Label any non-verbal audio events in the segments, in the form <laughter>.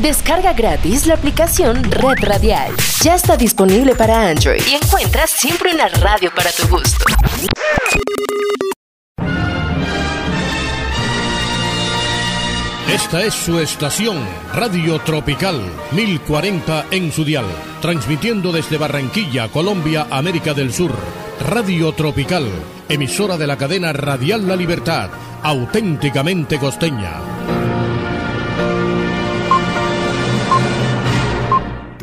Descarga gratis la aplicación Red Radial. Ya está disponible para Android y encuentras siempre una radio para tu gusto. Esta es su estación, Radio Tropical 1040 en su dial, transmitiendo desde Barranquilla, Colombia, América del Sur. Radio Tropical, emisora de la cadena Radial La Libertad, auténticamente costeña.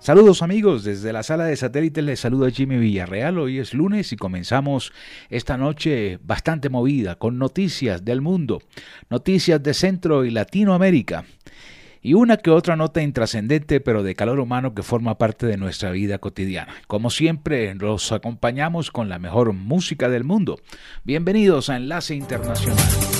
Saludos amigos, desde la sala de satélite les saluda Jimmy Villarreal. Hoy es lunes y comenzamos esta noche bastante movida con noticias del mundo, noticias de Centro y Latinoamérica y una que otra nota intrascendente pero de calor humano que forma parte de nuestra vida cotidiana. Como siempre, los acompañamos con la mejor música del mundo. Bienvenidos a Enlace Internacional.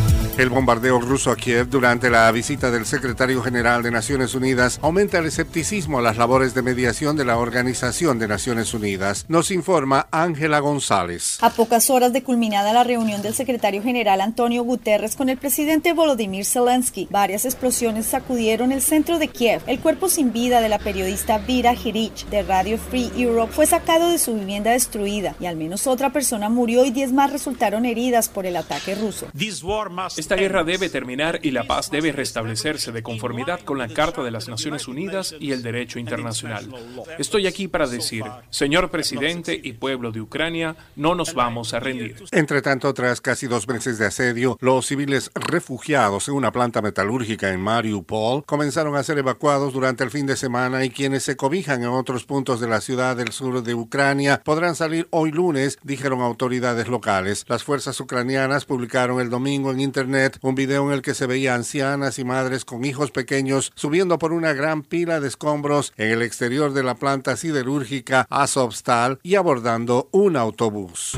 El bombardeo ruso a Kiev durante la visita del secretario general de Naciones Unidas aumenta el escepticismo a las labores de mediación de la Organización de Naciones Unidas, nos informa Ángela González. A pocas horas de culminada la reunión del secretario general Antonio Guterres con el presidente Volodymyr Zelensky, varias explosiones sacudieron el centro de Kiev. El cuerpo sin vida de la periodista Vira Hirich de Radio Free Europe fue sacado de su vivienda destruida y al menos otra persona murió y 10 más resultaron heridas por el ataque ruso. Esta guerra debe terminar y la paz debe restablecerse de conformidad con la Carta de las Naciones Unidas y el derecho internacional. Estoy aquí para decir, señor presidente y pueblo de Ucrania, no nos vamos a rendir. Entre tanto, tras casi dos meses de asedio, los civiles refugiados en una planta metalúrgica en Mariupol comenzaron a ser evacuados durante el fin de semana y quienes se cobijan en otros puntos de la ciudad del sur de Ucrania podrán salir hoy lunes, dijeron autoridades locales. Las fuerzas ucranianas publicaron el domingo en Internet un video en el que se veía ancianas y madres con hijos pequeños subiendo por una gran pila de escombros en el exterior de la planta siderúrgica Azovstal y abordando un autobús.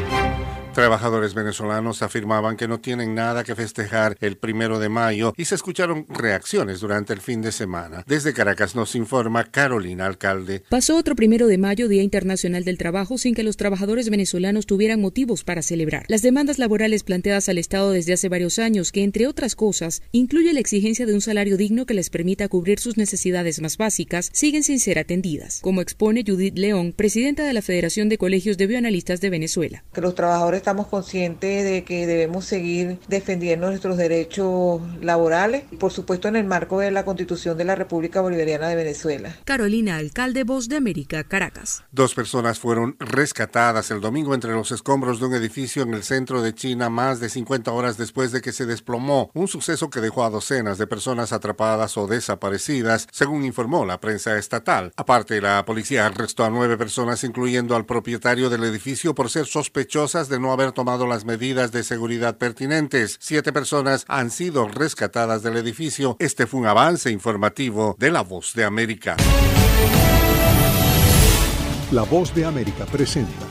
Trabajadores venezolanos afirmaban que no tienen nada que festejar el primero de mayo y se escucharon reacciones durante el fin de semana. Desde Caracas nos informa Carolina Alcalde. Pasó otro primero de mayo, Día Internacional del Trabajo, sin que los trabajadores venezolanos tuvieran motivos para celebrar. Las demandas laborales planteadas al Estado desde hace varios años, que entre otras cosas incluye la exigencia de un salario digno que les permita cubrir sus necesidades más básicas, siguen sin ser atendidas, como expone Judith León, presidenta de la Federación de Colegios de Bioanalistas de Venezuela. Que los trabajadores estamos conscientes de que debemos seguir defendiendo nuestros derechos laborales, por supuesto en el marco de la Constitución de la República Bolivariana de Venezuela. Carolina, alcalde Voz de América, Caracas. Dos personas fueron rescatadas el domingo entre los escombros de un edificio en el centro de China más de 50 horas después de que se desplomó, un suceso que dejó a docenas de personas atrapadas o desaparecidas, según informó la prensa estatal. Aparte, la policía arrestó a nueve personas, incluyendo al propietario del edificio, por ser sospechosas de no haber tomado las medidas de seguridad pertinentes. Siete personas han sido rescatadas del edificio. Este fue un avance informativo de La Voz de América. La Voz de América presenta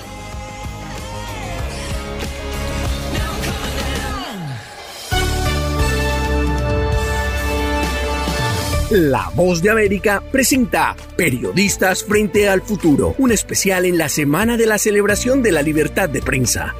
La Voz de América presenta Periodistas frente al futuro, un especial en la semana de la celebración de la libertad de prensa.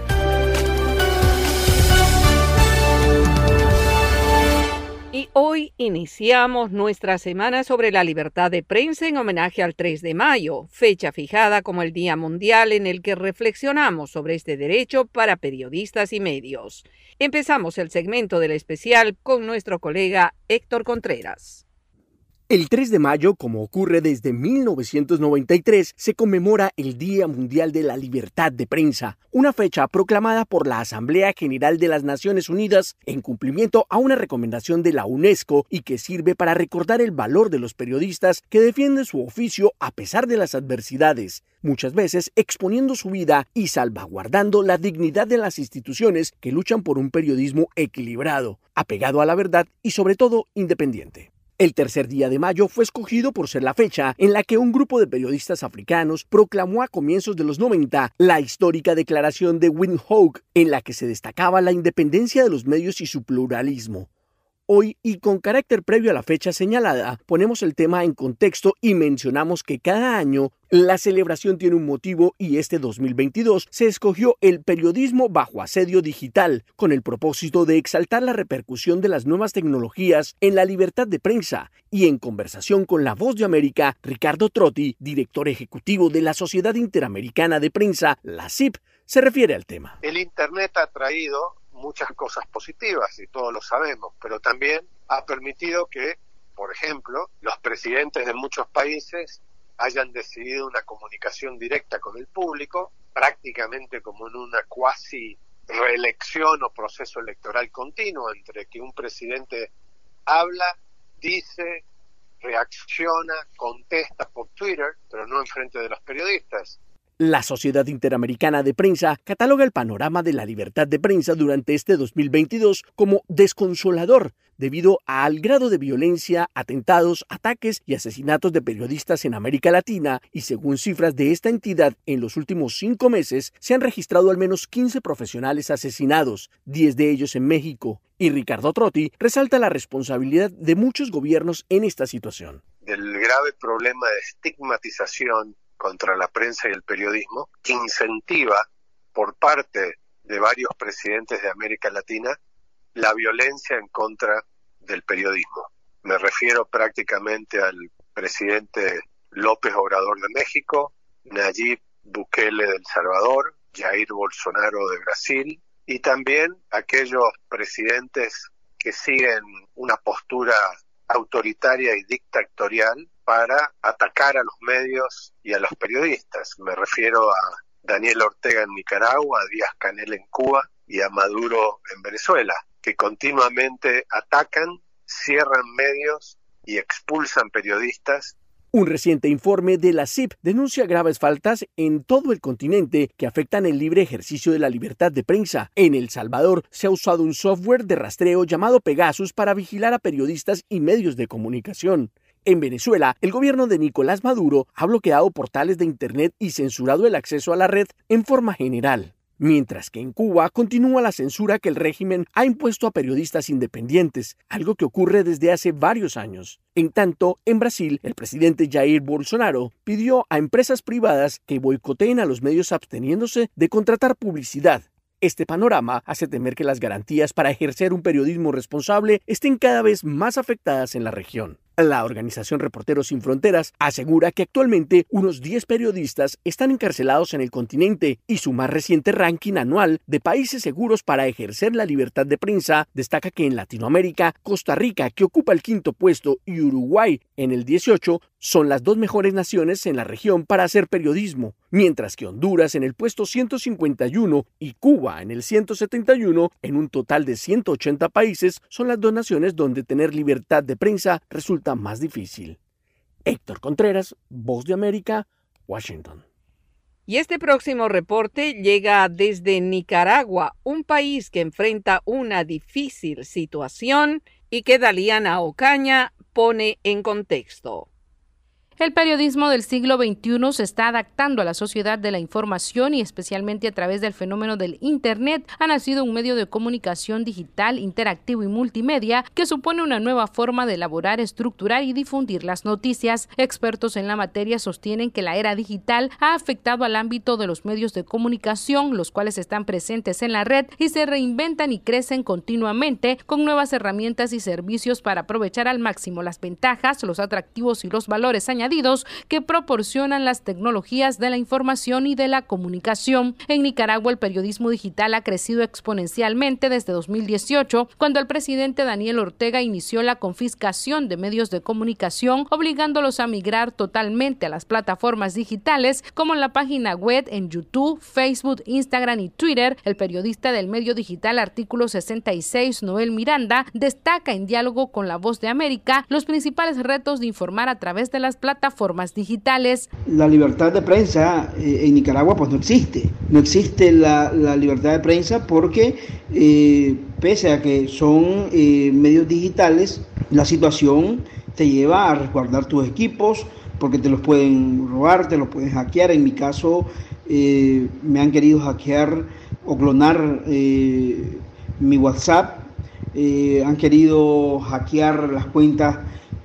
Y hoy iniciamos nuestra semana sobre la libertad de prensa en homenaje al 3 de mayo, fecha fijada como el Día Mundial en el que reflexionamos sobre este derecho para periodistas y medios. Empezamos el segmento del especial con nuestro colega Héctor Contreras. El 3 de mayo, como ocurre desde 1993, se conmemora el Día Mundial de la Libertad de Prensa, una fecha proclamada por la Asamblea General de las Naciones Unidas en cumplimiento a una recomendación de la UNESCO y que sirve para recordar el valor de los periodistas que defienden su oficio a pesar de las adversidades, muchas veces exponiendo su vida y salvaguardando la dignidad de las instituciones que luchan por un periodismo equilibrado, apegado a la verdad y sobre todo independiente. El tercer día de mayo fue escogido por ser la fecha en la que un grupo de periodistas africanos proclamó a comienzos de los 90 la histórica declaración de Windhoek, en la que se destacaba la independencia de los medios y su pluralismo. Hoy, y con carácter previo a la fecha señalada, ponemos el tema en contexto y mencionamos que cada año la celebración tiene un motivo y este 2022 se escogió el periodismo bajo asedio digital, con el propósito de exaltar la repercusión de las nuevas tecnologías en la libertad de prensa y en conversación con la voz de América, Ricardo Trotti, director ejecutivo de la Sociedad Interamericana de Prensa, la CIP, se refiere al tema. El Internet ha traído muchas cosas positivas y todos lo sabemos, pero también ha permitido que, por ejemplo, los presidentes de muchos países hayan decidido una comunicación directa con el público, prácticamente como en una cuasi reelección o proceso electoral continuo, entre que un presidente habla, dice, reacciona, contesta por Twitter, pero no en frente de los periodistas. La Sociedad Interamericana de Prensa cataloga el panorama de la libertad de prensa durante este 2022 como desconsolador debido al grado de violencia, atentados, ataques y asesinatos de periodistas en América Latina y según cifras de esta entidad, en los últimos cinco meses se han registrado al menos 15 profesionales asesinados, 10 de ellos en México. Y Ricardo Trotti resalta la responsabilidad de muchos gobiernos en esta situación. Del grave problema de estigmatización contra la prensa y el periodismo, incentiva por parte de varios presidentes de América Latina la violencia en contra del periodismo. Me refiero prácticamente al presidente López Obrador de México, Nayib Bukele de El Salvador, Jair Bolsonaro de Brasil y también aquellos presidentes que siguen una postura autoritaria y dictatorial para atacar a los medios y a los periodistas. Me refiero a Daniel Ortega en Nicaragua, a Díaz Canel en Cuba y a Maduro en Venezuela, que continuamente atacan, cierran medios y expulsan periodistas un reciente informe de la CIP denuncia graves faltas en todo el continente que afectan el libre ejercicio de la libertad de prensa. En El Salvador se ha usado un software de rastreo llamado Pegasus para vigilar a periodistas y medios de comunicación. En Venezuela, el gobierno de Nicolás Maduro ha bloqueado portales de Internet y censurado el acceso a la red en forma general mientras que en Cuba continúa la censura que el régimen ha impuesto a periodistas independientes, algo que ocurre desde hace varios años. En tanto, en Brasil, el presidente Jair Bolsonaro pidió a empresas privadas que boicoteen a los medios absteniéndose de contratar publicidad. Este panorama hace temer que las garantías para ejercer un periodismo responsable estén cada vez más afectadas en la región. La organización Reporteros Sin Fronteras asegura que actualmente unos 10 periodistas están encarcelados en el continente y su más reciente ranking anual de países seguros para ejercer la libertad de prensa destaca que en Latinoamérica, Costa Rica, que ocupa el quinto puesto, y Uruguay en el 18 son las dos mejores naciones en la región para hacer periodismo, mientras que Honduras en el puesto 151 y Cuba en el 171, en un total de 180 países, son las dos naciones donde tener libertad de prensa resulta más difícil. Héctor Contreras, Voz de América, Washington. Y este próximo reporte llega desde Nicaragua, un país que enfrenta una difícil situación y que Daliana Ocaña pone en contexto. El periodismo del siglo XXI se está adaptando a la sociedad de la información y especialmente a través del fenómeno del Internet ha nacido un medio de comunicación digital, interactivo y multimedia que supone una nueva forma de elaborar, estructurar y difundir las noticias. Expertos en la materia sostienen que la era digital ha afectado al ámbito de los medios de comunicación, los cuales están presentes en la red y se reinventan y crecen continuamente con nuevas herramientas y servicios para aprovechar al máximo las ventajas, los atractivos y los valores añadidos que proporcionan las tecnologías de la información y de la comunicación. En Nicaragua el periodismo digital ha crecido exponencialmente desde 2018, cuando el presidente Daniel Ortega inició la confiscación de medios de comunicación, obligándolos a migrar totalmente a las plataformas digitales como la página web en YouTube, Facebook, Instagram y Twitter. El periodista del medio digital Artículo 66, Noel Miranda, destaca en diálogo con La Voz de América los principales retos de informar a través de las plataformas plataformas digitales. La libertad de prensa eh, en Nicaragua pues no existe. No existe la, libertad de prensa porque eh, pese a que son eh, medios digitales, la situación te lleva a resguardar tus equipos porque te los pueden robar, te los pueden hackear. En mi caso me han querido hackear o clonar mi WhatsApp, han querido hackear las cuentas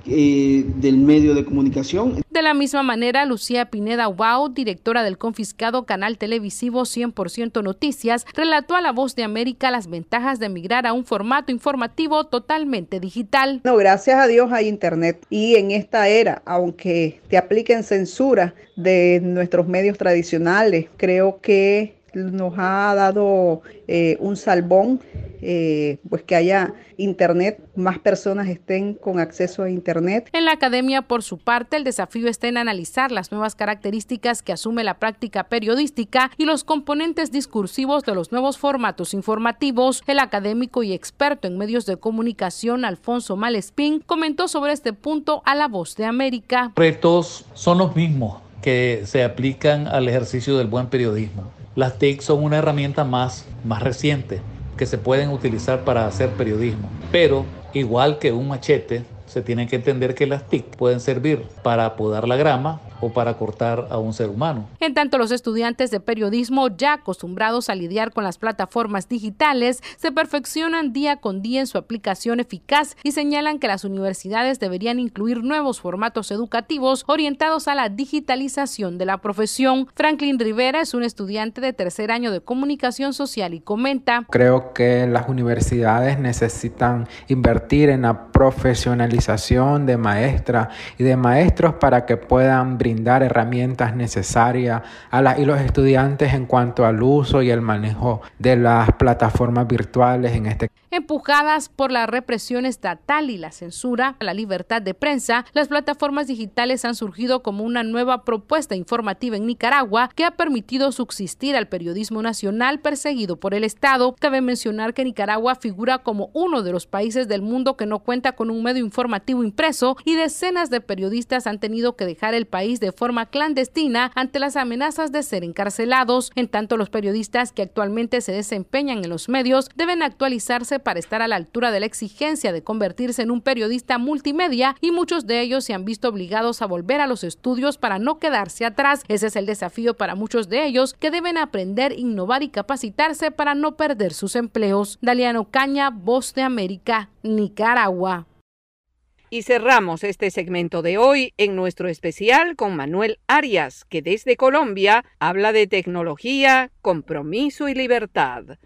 eh, del medio de comunicación. De la misma manera, Lucía Pineda Wow, directora del confiscado canal televisivo 100% Noticias, relató a La Voz de América las ventajas de migrar a un formato informativo totalmente digital. No, gracias a Dios hay Internet y en esta era, aunque te apliquen censura de nuestros medios tradicionales, creo que nos ha dado eh, un salvón, eh, pues que haya Internet, más personas estén con acceso a Internet. En la academia, por su parte, el desafío está en analizar las nuevas características que asume la práctica periodística y los componentes discursivos de los nuevos formatos informativos. El académico y experto en medios de comunicación, Alfonso Malespín, comentó sobre este punto a La Voz de América. Retos son los mismos que se aplican al ejercicio del buen periodismo las TIC son una herramienta más, más reciente que se pueden utilizar para hacer periodismo, pero igual que un machete, se tiene que entender que las TIC pueden servir para podar la grama o para cortar a un ser humano. En tanto, los estudiantes de periodismo, ya acostumbrados a lidiar con las plataformas digitales, se perfeccionan día con día en su aplicación eficaz y señalan que las universidades deberían incluir nuevos formatos educativos orientados a la digitalización de la profesión. Franklin Rivera es un estudiante de tercer año de comunicación social y comenta. Creo que las universidades necesitan invertir en la profesionalización de maestras y de maestros para que puedan brindar herramientas necesarias a las y los estudiantes en cuanto al uso y el manejo de las plataformas virtuales en este Empujadas por la represión estatal y la censura a la libertad de prensa, las plataformas digitales han surgido como una nueva propuesta informativa en Nicaragua que ha permitido subsistir al periodismo nacional perseguido por el Estado. Cabe mencionar que Nicaragua figura como uno de los países del mundo que no cuenta con un medio informativo impreso y decenas de periodistas han tenido que dejar el país de forma clandestina ante las amenazas de ser encarcelados. En tanto, los periodistas que actualmente se desempeñan en los medios deben actualizarse para estar a la altura de la exigencia de convertirse en un periodista multimedia y muchos de ellos se han visto obligados a volver a los estudios para no quedarse atrás. Ese es el desafío para muchos de ellos que deben aprender, innovar y capacitarse para no perder sus empleos. Daliano Caña, Voz de América, Nicaragua. Y cerramos este segmento de hoy en nuestro especial con Manuel Arias, que desde Colombia habla de tecnología, compromiso y libertad.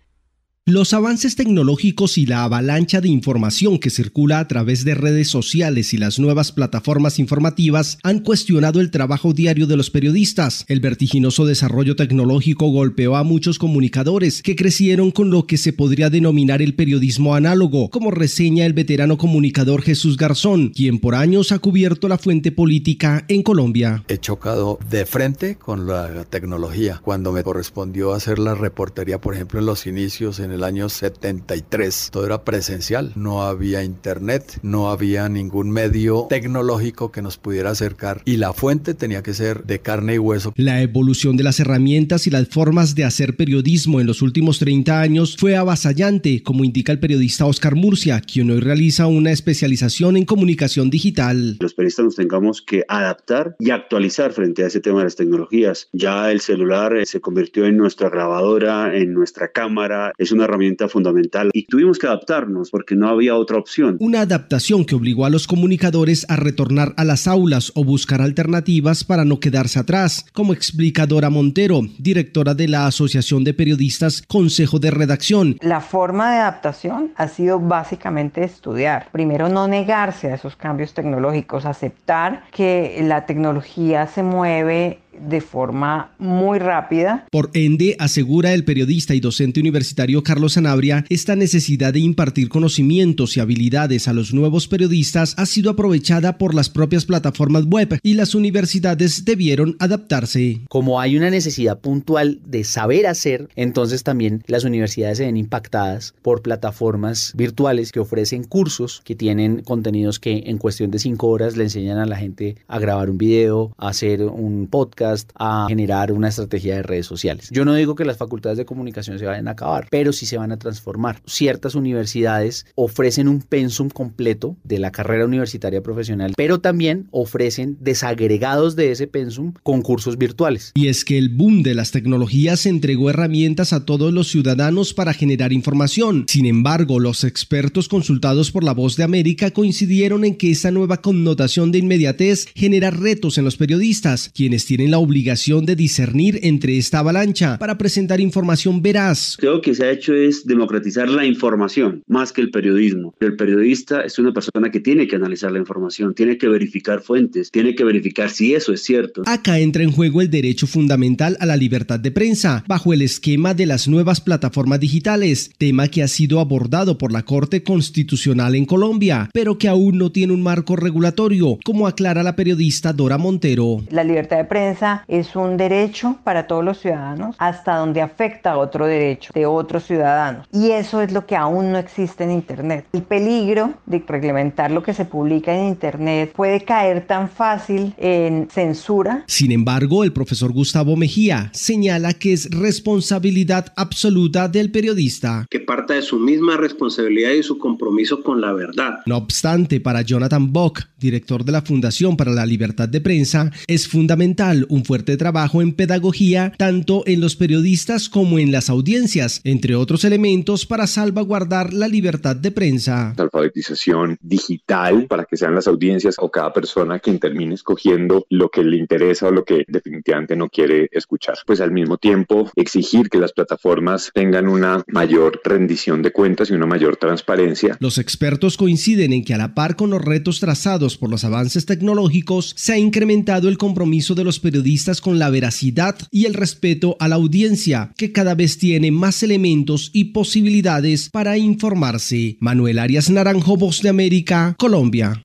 Los avances tecnológicos y la avalancha de información que circula a través de redes sociales y las nuevas plataformas informativas han cuestionado el trabajo diario de los periodistas. El vertiginoso desarrollo tecnológico golpeó a muchos comunicadores que crecieron con lo que se podría denominar el periodismo análogo, como reseña el veterano comunicador Jesús Garzón, quien por años ha cubierto la fuente política en Colombia. He chocado de frente con la tecnología. Cuando me correspondió hacer la reportería, por ejemplo, en los inicios en el el año 73. Todo era presencial, no había internet, no había ningún medio tecnológico que nos pudiera acercar y la fuente tenía que ser de carne y hueso. La evolución de las herramientas y las formas de hacer periodismo en los últimos 30 años fue avasallante, como indica el periodista Oscar Murcia, quien hoy realiza una especialización en comunicación digital. Los periodistas nos tengamos que adaptar y actualizar frente a ese tema de las tecnologías. Ya el celular eh, se convirtió en nuestra grabadora, en nuestra cámara, es una herramienta fundamental y tuvimos que adaptarnos porque no había otra opción. Una adaptación que obligó a los comunicadores a retornar a las aulas o buscar alternativas para no quedarse atrás, como explica Dora Montero, directora de la Asociación de Periodistas Consejo de Redacción. La forma de adaptación ha sido básicamente estudiar. Primero, no negarse a esos cambios tecnológicos, aceptar que la tecnología se mueve de forma muy rápida. Por ende, asegura el periodista y docente universitario Carlos Sanabria, esta necesidad de impartir conocimientos y habilidades a los nuevos periodistas ha sido aprovechada por las propias plataformas web y las universidades debieron adaptarse. Como hay una necesidad puntual de saber hacer, entonces también las universidades se ven impactadas por plataformas virtuales que ofrecen cursos que tienen contenidos que en cuestión de cinco horas le enseñan a la gente a grabar un video, a hacer un podcast, a generar una estrategia de redes sociales. Yo no digo que las facultades de comunicación se vayan a acabar, pero sí se van a transformar. Ciertas universidades ofrecen un pensum completo de la carrera universitaria profesional, pero también ofrecen desagregados de ese pensum con cursos virtuales. Y es que el boom de las tecnologías entregó herramientas a todos los ciudadanos para generar información. Sin embargo, los expertos consultados por la Voz de América coincidieron en que esta nueva connotación de inmediatez genera retos en los periodistas, quienes tienen la obligación de discernir entre esta avalancha para presentar información veraz. Creo que se ha hecho es democratizar la información más que el periodismo. El periodista es una persona que tiene que analizar la información, tiene que verificar fuentes, tiene que verificar si eso es cierto. Acá entra en juego el derecho fundamental a la libertad de prensa, bajo el esquema de las nuevas plataformas digitales, tema que ha sido abordado por la Corte Constitucional en Colombia, pero que aún no tiene un marco regulatorio, como aclara la periodista Dora Montero. La libertad de prensa es un derecho para todos los ciudadanos hasta donde afecta a otro derecho de otros ciudadanos. Y eso es lo que aún no existe en Internet. El peligro de reglementar lo que se publica en Internet puede caer tan fácil en censura. Sin embargo, el profesor Gustavo Mejía señala que es responsabilidad absoluta del periodista. Que parta de su misma responsabilidad y su compromiso con la verdad. No obstante, para Jonathan Bock, director de la Fundación para la Libertad de Prensa, es fundamental un fuerte trabajo en pedagogía tanto en los periodistas como en las audiencias, entre otros elementos para salvaguardar la libertad de prensa. Alfabetización digital para que sean las audiencias o cada persona quien termine escogiendo lo que le interesa o lo que definitivamente no quiere escuchar. Pues al mismo tiempo exigir que las plataformas tengan una mayor rendición de cuentas y una mayor transparencia. Los expertos coinciden en que a la par con los retos trazados por los avances tecnológicos, se ha incrementado el compromiso de los periodistas periodistas con la veracidad y el respeto a la audiencia, que cada vez tiene más elementos y posibilidades para informarse. Manuel Arias Naranjo, Voz de América, Colombia.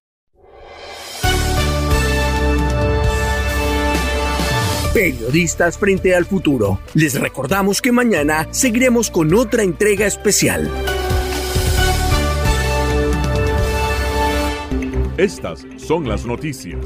Periodistas frente al futuro. Les recordamos que mañana seguiremos con otra entrega especial. Estas son las noticias.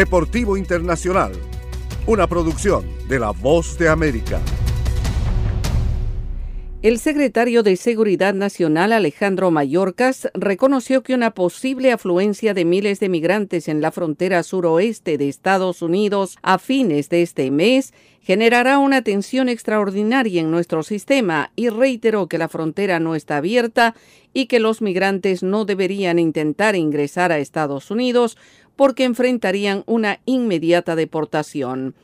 Deportivo Internacional, una producción de La Voz de América. El secretario de Seguridad Nacional Alejandro Mayorkas reconoció que una posible afluencia de miles de migrantes en la frontera suroeste de Estados Unidos a fines de este mes generará una tensión extraordinaria en nuestro sistema y reiteró que la frontera no está abierta y que los migrantes no deberían intentar ingresar a Estados Unidos porque enfrentarían una inmediata deportación.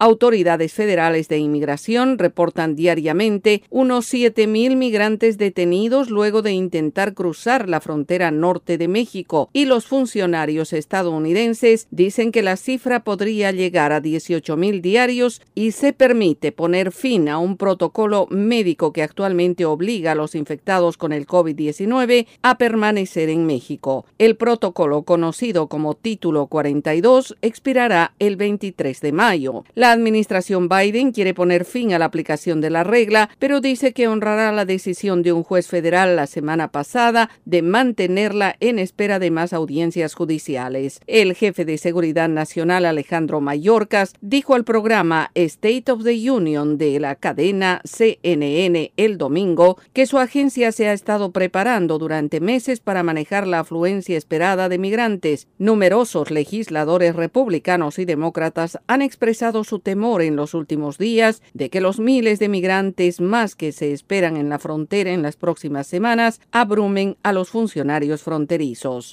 Autoridades federales de inmigración reportan diariamente unos 7.000 migrantes detenidos luego de intentar cruzar la frontera norte de México y los funcionarios estadounidenses dicen que la cifra podría llegar a 18.000 diarios y se permite poner fin a un protocolo médico que actualmente obliga a los infectados con el COVID-19 a permanecer en México. El protocolo conocido como Título 42 expirará el 23 de mayo. Administración Biden quiere poner fin a la aplicación de la regla, pero dice que honrará la decisión de un juez federal la semana pasada de mantenerla en espera de más audiencias judiciales. El jefe de Seguridad Nacional Alejandro Mayorkas dijo al programa State of the Union de la cadena CNN el domingo que su agencia se ha estado preparando durante meses para manejar la afluencia esperada de migrantes. Numerosos legisladores republicanos y demócratas han expresado su temor en los últimos días de que los miles de migrantes más que se esperan en la frontera en las próximas semanas abrumen a los funcionarios fronterizos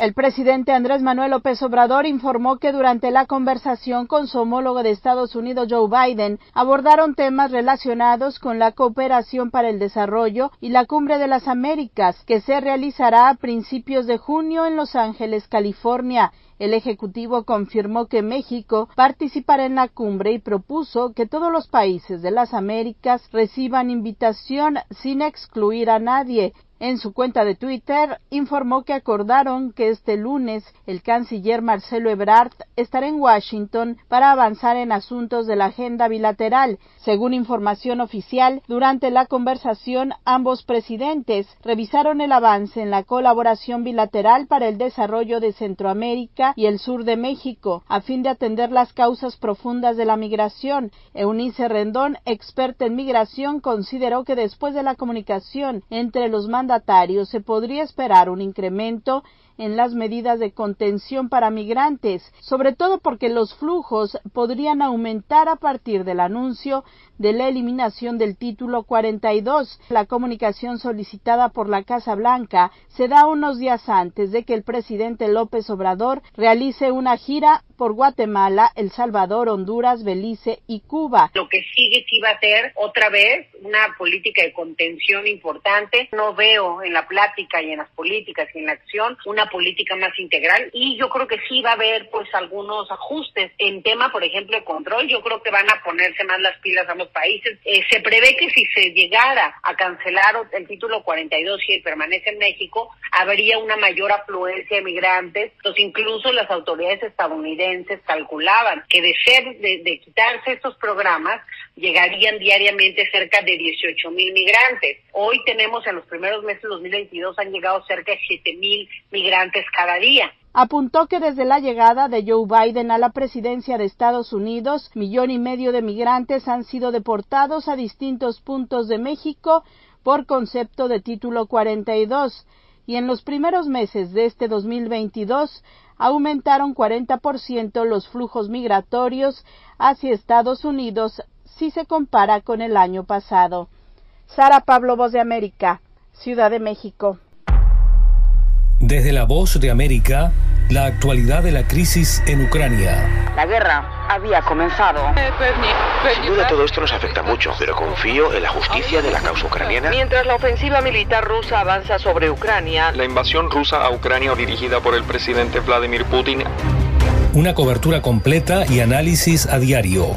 El presidente Andrés Manuel López Obrador informó que durante la conversación con su homólogo de Estados Unidos Joe Biden abordaron temas relacionados con la cooperación para el desarrollo y la Cumbre de las Américas, que se realizará a principios de junio en Los Ángeles, California. El Ejecutivo confirmó que México participará en la cumbre y propuso que todos los países de las Américas reciban invitación sin excluir a nadie. En su cuenta de Twitter informó que acordaron que este lunes el canciller Marcelo Ebrard estará en Washington para avanzar en asuntos de la agenda bilateral. Según información oficial, durante la conversación ambos presidentes revisaron el avance en la colaboración bilateral para el desarrollo de Centroamérica y el sur de México, a fin de atender las causas profundas de la migración. Eunice Rendón, experta en migración, consideró que después de la comunicación entre los mandatarios se podría esperar un incremento en las medidas de contención para migrantes, sobre todo porque los flujos podrían aumentar a partir del anuncio de la eliminación del título 42. La comunicación solicitada por la Casa Blanca se da unos días antes de que el presidente López Obrador realice una gira por Guatemala, El Salvador, Honduras, Belice y Cuba. Lo que sigue sí va a ser otra vez una política de contención importante. No veo en la plática y en las políticas y en la acción una política más integral y yo creo que sí va a haber pues algunos ajustes en tema, por ejemplo, de control. Yo creo que van a ponerse más las pilas a los países. Eh, se prevé que si se llegara a cancelar el título 42 y permanece en México, habría una mayor afluencia de migrantes. Entonces, incluso las autoridades estadounidenses calculaban que de ser, de quitarse estos programas, llegarían diariamente cerca de 18 mil migrantes. Hoy tenemos en los primeros meses de 2022 han llegado cerca de 7 mil migrantes cada día. Apuntó que desde la llegada de Joe Biden a la presidencia de Estados Unidos, millón y medio de migrantes han sido deportados a distintos puntos de México por concepto de título 42 y en los primeros meses de este 2022 aumentaron 40% los flujos migratorios hacia Estados Unidos si se compara con el año pasado. Sara Pablo, Voz de América, Ciudad de México. Desde la Voz de América, la actualidad de la crisis en Ucrania. La guerra había comenzado. Sin duda todo esto nos afecta mucho, pero confío en la justicia de la causa ucraniana. Mientras la ofensiva militar rusa avanza sobre Ucrania, la invasión rusa a Ucrania dirigida por el presidente Vladimir Putin. Una cobertura completa y análisis a diario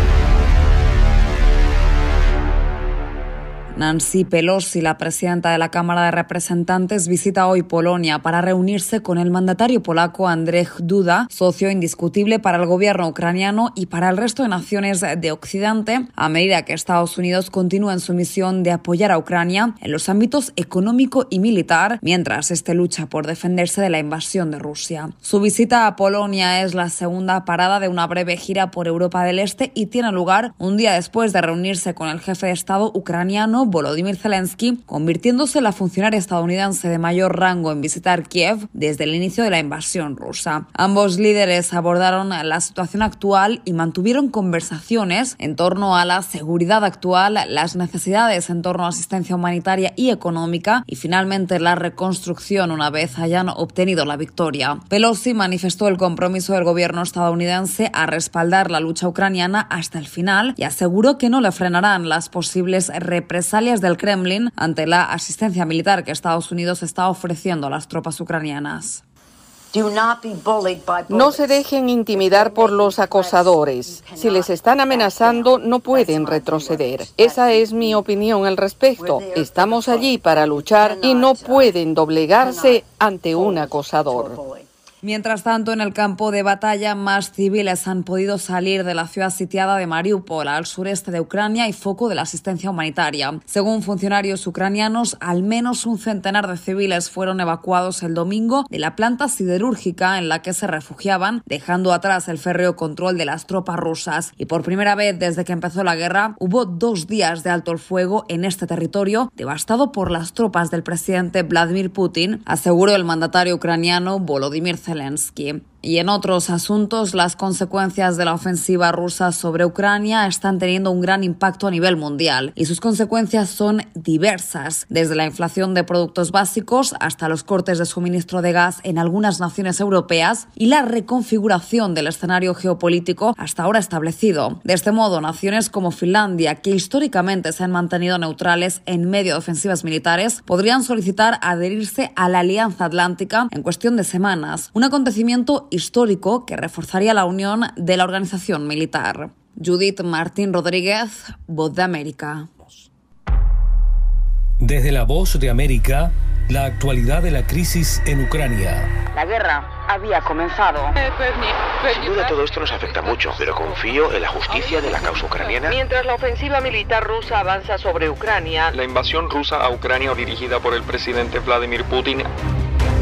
Nancy Pelosi, la presidenta de la Cámara de Representantes, visita hoy Polonia para reunirse con el mandatario polaco Andrzej Duda, socio indiscutible para el gobierno ucraniano y para el resto de naciones de Occidente, a medida que Estados Unidos continúa en su misión de apoyar a Ucrania en los ámbitos económico y militar, mientras este lucha por defenderse de la invasión de Rusia. Su visita a Polonia es la segunda parada de una breve gira por Europa del Este y tiene lugar un día después de reunirse con el jefe de Estado ucraniano Volodymyr Zelensky, convirtiéndose en la funcionaria estadounidense de mayor rango en visitar Kiev desde el inicio de la invasión rusa. Ambos líderes abordaron la situación actual y mantuvieron conversaciones en torno a la seguridad actual, las necesidades en torno a asistencia humanitaria y económica y finalmente la reconstrucción una vez hayan obtenido la victoria. Pelosi manifestó el compromiso del gobierno estadounidense a respaldar la lucha ucraniana hasta el final y aseguró que no le frenarán las posibles represalias salias del Kremlin ante la asistencia militar que Estados Unidos está ofreciendo a las tropas ucranianas. No se dejen intimidar por los acosadores. Si les están amenazando, no pueden retroceder. Esa es mi opinión al respecto. Estamos allí para luchar y no pueden doblegarse ante un acosador. Mientras tanto, en el campo de batalla, más civiles han podido salir de la ciudad sitiada de Mariupol, al sureste de Ucrania y foco de la asistencia humanitaria. Según funcionarios ucranianos, al menos un centenar de civiles fueron evacuados el domingo de la planta siderúrgica en la que se refugiaban, dejando atrás el férreo control de las tropas rusas. Y por primera vez desde que empezó la guerra, hubo dos días de alto el fuego en este territorio, devastado por las tropas del presidente Vladimir Putin, aseguró el mandatario ucraniano Volodymyr Zelensky. Zelensky. Y en otros asuntos, las consecuencias de la ofensiva rusa sobre Ucrania están teniendo un gran impacto a nivel mundial y sus consecuencias son diversas, desde la inflación de productos básicos hasta los cortes de suministro de gas en algunas naciones europeas y la reconfiguración del escenario geopolítico hasta ahora establecido. De este modo, naciones como Finlandia, que históricamente se han mantenido neutrales en medio de ofensivas militares, podrían solicitar adherirse a la Alianza Atlántica en cuestión de semanas, un acontecimiento histórico que reforzaría la unión de la organización militar. Judith Martín Rodríguez, Voz de América. Desde la Voz de América, la actualidad de la crisis en Ucrania. La guerra había comenzado. Sin duda todo esto nos afecta mucho, pero confío en la justicia de la causa ucraniana. Mientras la ofensiva militar rusa avanza sobre Ucrania, la invasión rusa a Ucrania dirigida por el presidente Vladimir Putin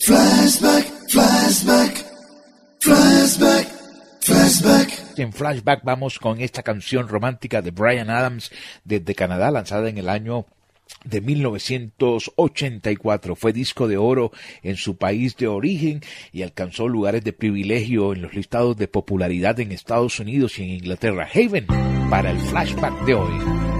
Flashback, flashback, flashback, flashback. En flashback vamos con esta canción romántica de Brian Adams desde Canadá, lanzada en el año de 1984. Fue disco de oro en su país de origen y alcanzó lugares de privilegio en los listados de popularidad en Estados Unidos y en Inglaterra. Haven para el flashback de hoy.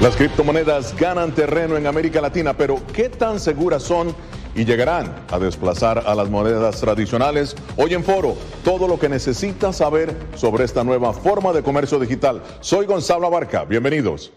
Las criptomonedas ganan terreno en América Latina, pero ¿qué tan seguras son y llegarán a desplazar a las monedas tradicionales? Hoy en Foro, todo lo que necesitas saber sobre esta nueva forma de comercio digital. Soy Gonzalo Abarca, bienvenidos.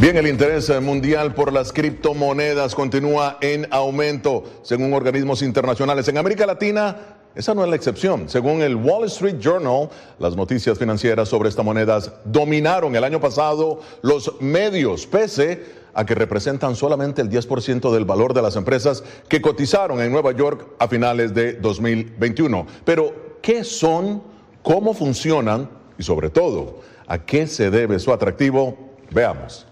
Bien, el interés mundial por las criptomonedas continúa en aumento, según organismos internacionales. En América Latina, esa no es la excepción. Según el Wall Street Journal, las noticias financieras sobre estas monedas dominaron el año pasado los medios, pese a que representan solamente el 10% del valor de las empresas que cotizaron en Nueva York a finales de 2021. Pero, ¿qué son? ¿Cómo funcionan? Y sobre todo, ¿a qué se debe su atractivo? Veamos.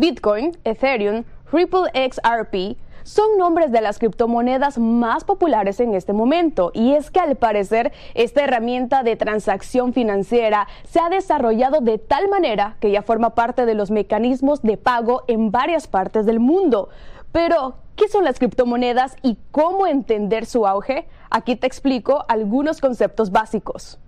Bitcoin, Ethereum, Ripple XRP son nombres de las criptomonedas más populares en este momento y es que al parecer esta herramienta de transacción financiera se ha desarrollado de tal manera que ya forma parte de los mecanismos de pago en varias partes del mundo. Pero, ¿qué son las criptomonedas y cómo entender su auge? Aquí te explico algunos conceptos básicos.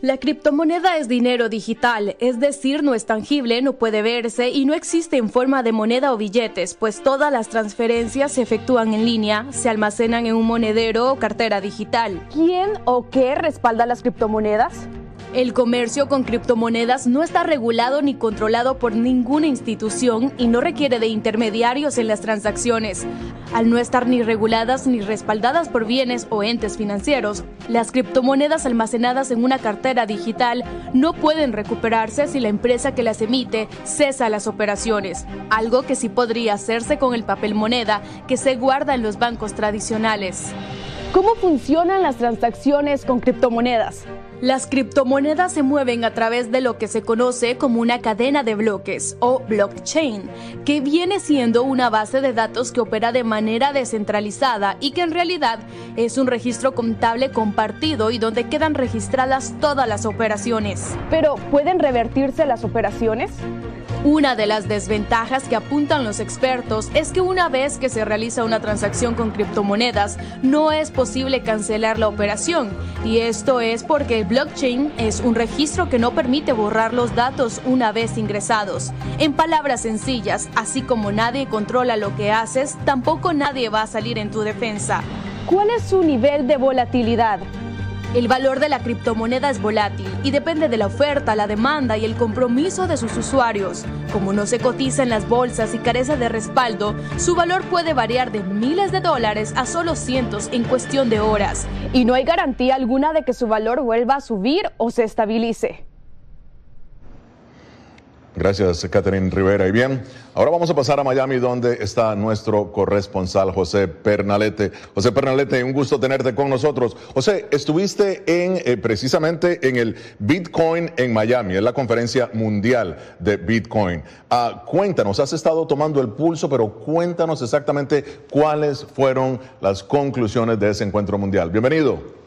La criptomoneda es dinero digital, es decir, no es tangible, no puede verse y no existe en forma de moneda o billetes, pues todas las transferencias se efectúan en línea, se almacenan en un monedero o cartera digital. ¿Quién o qué respalda las criptomonedas? El comercio con criptomonedas no está regulado ni controlado por ninguna institución y no requiere de intermediarios en las transacciones. Al no estar ni reguladas ni respaldadas por bienes o entes financieros, las criptomonedas almacenadas en una cartera digital no pueden recuperarse si la empresa que las emite cesa las operaciones, algo que sí podría hacerse con el papel moneda que se guarda en los bancos tradicionales. ¿Cómo funcionan las transacciones con criptomonedas? Las criptomonedas se mueven a través de lo que se conoce como una cadena de bloques o blockchain, que viene siendo una base de datos que opera de manera descentralizada y que en realidad es un registro contable compartido y donde quedan registradas todas las operaciones. Pero, ¿pueden revertirse las operaciones? Una de las desventajas que apuntan los expertos es que una vez que se realiza una transacción con criptomonedas, no es posible cancelar la operación. Y esto es porque el blockchain es un registro que no permite borrar los datos una vez ingresados. En palabras sencillas, así como nadie controla lo que haces, tampoco nadie va a salir en tu defensa. ¿Cuál es su nivel de volatilidad? El valor de la criptomoneda es volátil y depende de la oferta, la demanda y el compromiso de sus usuarios. Como no se cotiza en las bolsas y carece de respaldo, su valor puede variar de miles de dólares a solo cientos en cuestión de horas. Y no hay garantía alguna de que su valor vuelva a subir o se estabilice. Gracias, Catherine Rivera. Y bien, ahora vamos a pasar a Miami, donde está nuestro corresponsal José Pernalete. José Pernalete, un gusto tenerte con nosotros. José, estuviste en eh, precisamente en el Bitcoin en Miami, es la conferencia mundial de Bitcoin. Ah, cuéntanos, has estado tomando el pulso, pero cuéntanos exactamente cuáles fueron las conclusiones de ese encuentro mundial. Bienvenido.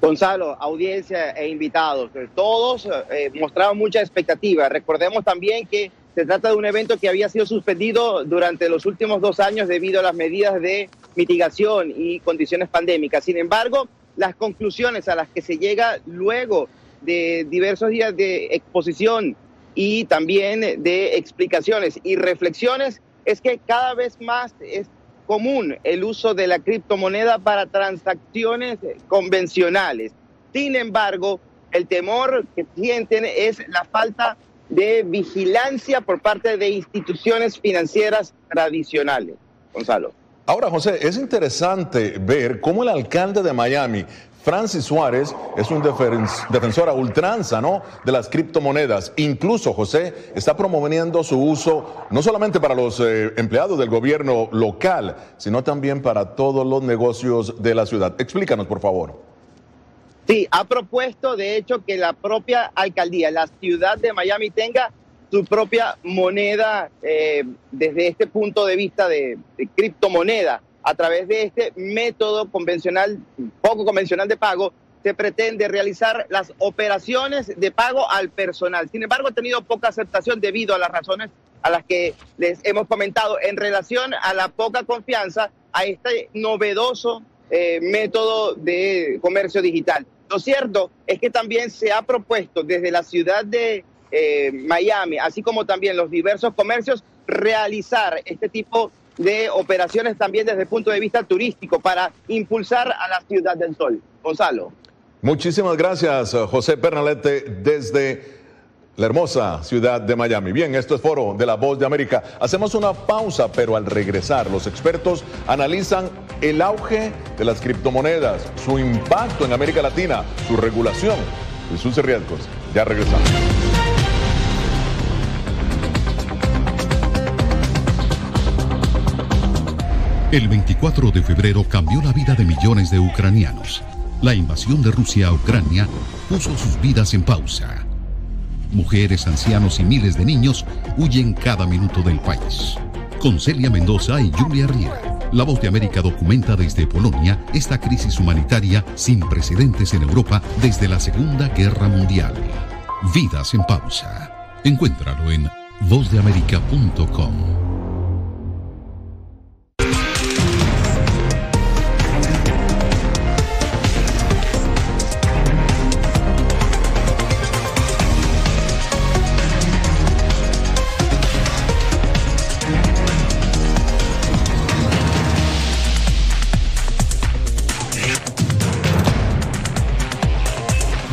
Gonzalo, audiencia e invitados, todos eh, mucha expectativa. Recordemos también que se trata de un evento que había sido suspendido durante los últimos dos años debido a las medidas de mitigación y condiciones pandémicas. Sin embargo, las conclusiones a las que se llega luego de diversos días de exposición y también de explicaciones y reflexiones es que cada vez más es común el uso de la criptomoneda para transacciones convencionales. Sin embargo, el temor que sienten es la falta de vigilancia por parte de instituciones financieras tradicionales. Gonzalo. Ahora, José, es interesante ver cómo el alcalde de Miami Francis Suárez es un defensor a ultranza ¿no? de las criptomonedas. Incluso José está promoviendo su uso no solamente para los eh, empleados del gobierno local, sino también para todos los negocios de la ciudad. Explícanos, por favor. Sí, ha propuesto de hecho que la propia alcaldía, la ciudad de Miami tenga su propia moneda eh, desde este punto de vista de criptomoneda a través de este método convencional, poco convencional de pago, se pretende realizar las operaciones de pago al personal. Sin embargo, ha tenido poca aceptación debido a las razones a las que les hemos comentado en relación a la poca confianza a este novedoso eh, método de comercio digital. Lo cierto es que también se ha propuesto desde la ciudad de eh, Miami, así como también los diversos comercios, realizar este tipo de operaciones también desde el punto de vista turístico para impulsar a la ciudad del sol. Gonzalo. Muchísimas gracias, José Pernalete, desde la hermosa ciudad de Miami. Bien, esto es Foro de la Voz de América. Hacemos una pausa, pero al regresar, los expertos analizan el auge de las criptomonedas, su impacto en América Latina, su regulación y sus riesgos. Ya regresamos. El 24 de febrero cambió la vida de millones de ucranianos. La invasión de Rusia a Ucrania puso sus vidas en pausa. Mujeres, ancianos y miles de niños huyen cada minuto del país. Con Celia Mendoza y Julia Riera, La Voz de América documenta desde Polonia esta crisis humanitaria sin precedentes en Europa desde la Segunda Guerra Mundial. Vidas en pausa. Encuéntralo en vozdeamerica.com.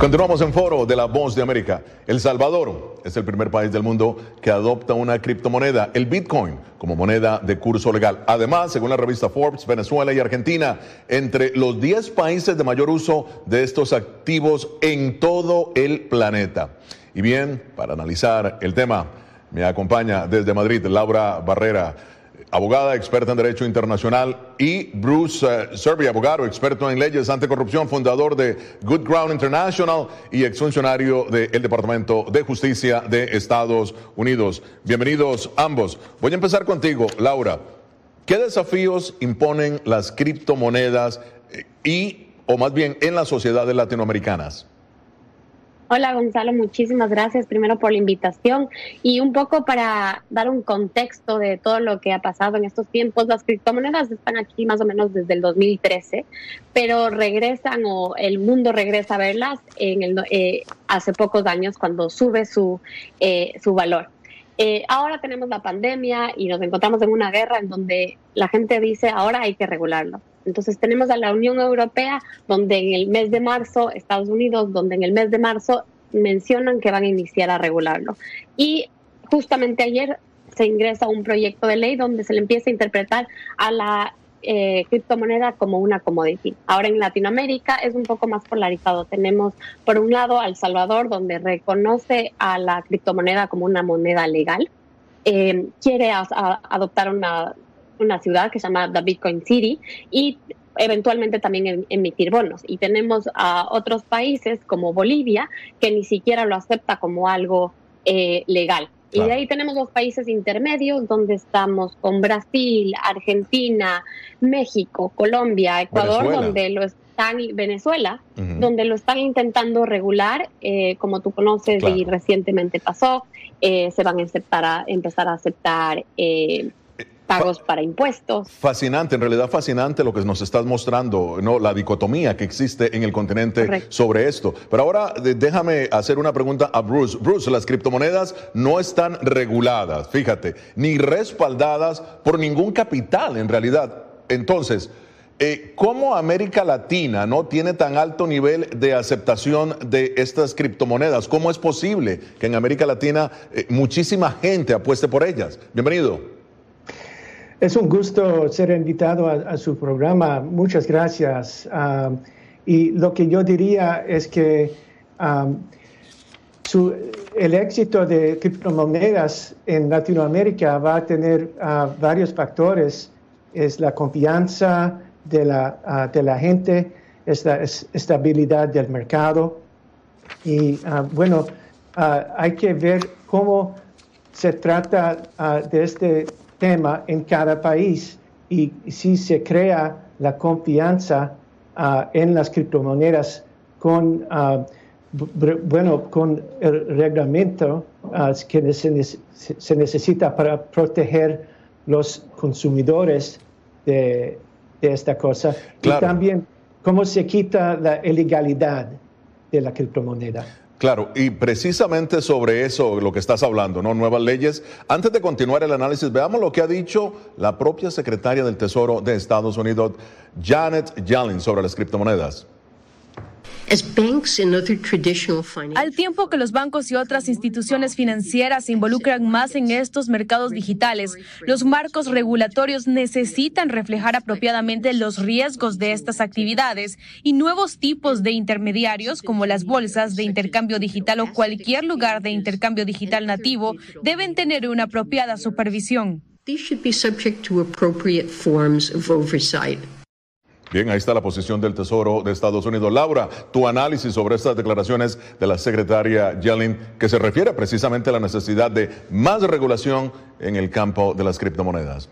Continuamos en foro de la Voz de América. El Salvador es el primer país del mundo que adopta una criptomoneda, el Bitcoin, como moneda de curso legal. Además, según la revista Forbes, Venezuela y Argentina, entre los 10 países de mayor uso de estos activos en todo el planeta. Y bien, para analizar el tema, me acompaña desde Madrid Laura Barrera abogada experta en Derecho Internacional, y Bruce uh, abogado experto en leyes anticorrupción, fundador de Good Ground International y exfuncionario del Departamento de Justicia de Estados Unidos. Bienvenidos ambos. Voy a empezar contigo, Laura. ¿Qué desafíos imponen las criptomonedas eh, y, o más bien, en las sociedades latinoamericanas? Hola Gonzalo, muchísimas gracias primero por la invitación y un poco para dar un contexto de todo lo que ha pasado en estos tiempos. Las criptomonedas están aquí más o menos desde el 2013, pero regresan o el mundo regresa a verlas en el, eh, hace pocos años cuando sube su, eh, su valor. Eh, ahora tenemos la pandemia y nos encontramos en una guerra en donde la gente dice ahora hay que regularlo. Entonces tenemos a la Unión Europea, donde en el mes de marzo, Estados Unidos, donde en el mes de marzo mencionan que van a iniciar a regularlo. Y justamente ayer se ingresa un proyecto de ley donde se le empieza a interpretar a la eh, criptomoneda como una commodity. Ahora en Latinoamérica es un poco más polarizado. Tenemos por un lado a El Salvador, donde reconoce a la criptomoneda como una moneda legal. Eh, quiere adoptar una, una ciudad que se llama The Bitcoin City y eventualmente también emitir bonos. Y tenemos a otros países como Bolivia que ni siquiera lo acepta como algo eh, legal. Y de ahí tenemos los países intermedios donde estamos con Brasil, Argentina, México, Colombia, Ecuador, donde lo están, Venezuela, donde lo están intentando regular, eh, como tú conoces y recientemente pasó, eh, se van a, aceptar a empezar a aceptar eh, pagos para impuestos. Fascinante, en realidad fascinante lo que nos estás mostrando, ¿no? la dicotomía que existe en el continente sobre esto. Pero ahora déjame hacer una pregunta a Bruce. Bruce, las criptomonedas no están reguladas, fíjate, ni respaldadas por ningún capital en realidad. Entonces, eh, ¿cómo América Latina no tiene tan alto nivel de aceptación de estas criptomonedas? ¿Cómo es posible que en América Latina eh, muchísima gente apueste por ellas? Bienvenido. Es un gusto ser invitado a, su programa. Muchas gracias. Y lo que yo diría es que el éxito de criptomonedas en Latinoamérica va a tener uh, varios factores. Es la confianza de la, la gente, es la estabilidad del mercado. Y uh, bueno, hay que ver cómo se trata de este tema en cada país y si se crea la confianza ah, en las criptomonedas con, ah, bueno, con el reglamento ah, que se, necesita para proteger los consumidores de, esta cosa. Y también cómo se quita la ilegalidad de la criptomoneda. Claro, y precisamente sobre eso lo que estás hablando, ¿no? Nuevas leyes. Antes de continuar el análisis, veamos lo que ha dicho la propia secretaria del Tesoro de Estados Unidos, Janet Yellen, sobre las criptomonedas. Al tiempo que los bancos y otras instituciones financieras se involucran más en estos mercados digitales, los marcos regulatorios necesitan reflejar apropiadamente los riesgos de estas actividades y nuevos tipos de intermediarios como las bolsas de intercambio digital o cualquier lugar de intercambio digital nativo deben tener una apropiada supervisión. Bien, ahí está la posición del Tesoro de Estados Unidos. Laura, tu análisis sobre estas declaraciones de la secretaria Yellen, que se refiere precisamente a la necesidad de más regulación en el campo de las criptomonedas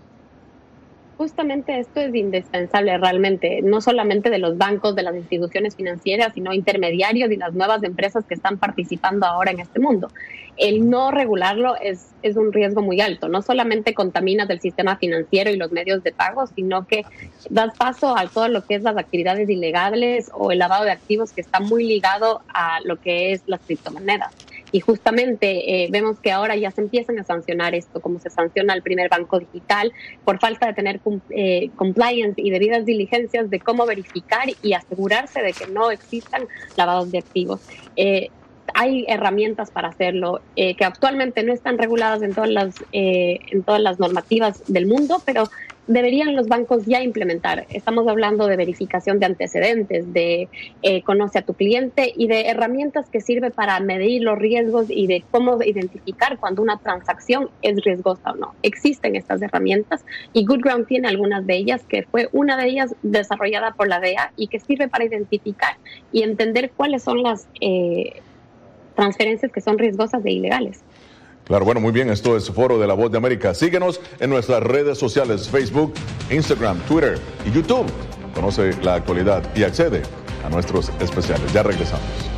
justamente esto es indispensable realmente, no solamente de los bancos, de las instituciones financieras, sino intermediarios y las nuevas empresas que están participando ahora en este mundo. El no regularlo es, es un riesgo muy alto, no solamente contaminas el sistema financiero y los medios de pago, sino que das paso a todo lo que es las actividades ilegales o el lavado de activos que está muy ligado a lo que es las criptomonedas. Y justamente eh, vemos que ahora ya se empiezan a sancionar esto, como se sanciona el primer banco digital por falta de tener eh, compliance y debidas diligencias de cómo verificar y asegurarse de que no existan lavados de activos. Eh, hay herramientas para hacerlo que actualmente no están reguladas en todas las en todas las normativas del mundo, pero deberían los bancos ya implementar. Estamos hablando de verificación de antecedentes, de eh, conoce a tu cliente y de herramientas que sirven para medir los riesgos y de cómo identificar cuando una transacción es riesgosa o no. Existen estas herramientas y GoodGround tiene algunas de ellas, que fue una de ellas desarrollada por la DEA y que sirve para identificar y entender cuáles son las eh, transferencias que son riesgosas e ilegales. Claro, bueno, muy bien, esto es Foro de la Voz de América. Síguenos en nuestras redes sociales, Facebook, Instagram, Twitter y YouTube. Conoce la actualidad y accede a nuestros especiales. Ya regresamos.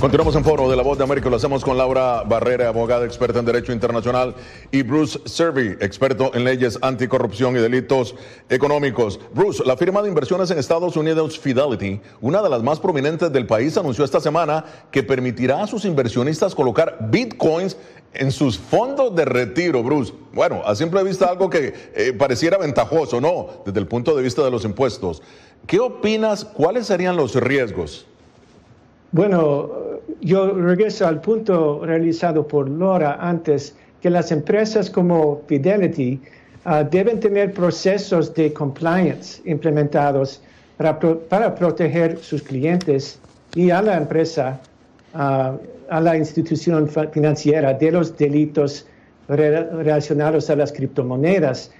Continuamos en foro de la voz de América. Lo hacemos con Laura Barrera, abogada experta en Derecho Internacional, y Bruce Servi, experto en leyes anticorrupción y delitos económicos. Bruce, la firma de inversiones en Estados Unidos Fidelity, una de las más prominentes del país, anunció esta semana que permitirá a sus inversionistas colocar bitcoins en sus fondos de retiro, Bruce. Bueno, a simple vista algo que eh, pareciera ventajoso, ¿no? Desde el punto de vista de los impuestos. ¿Qué opinas? ¿Cuáles serían los riesgos? Bueno, yo regreso al punto realizado por Laura antes, que las empresas como Fidelity ah, deben tener procesos de compliance implementados para, para proteger sus clientes y a la empresa, ah, a la institución financiera de los delitos relacionados a las criptomonedas.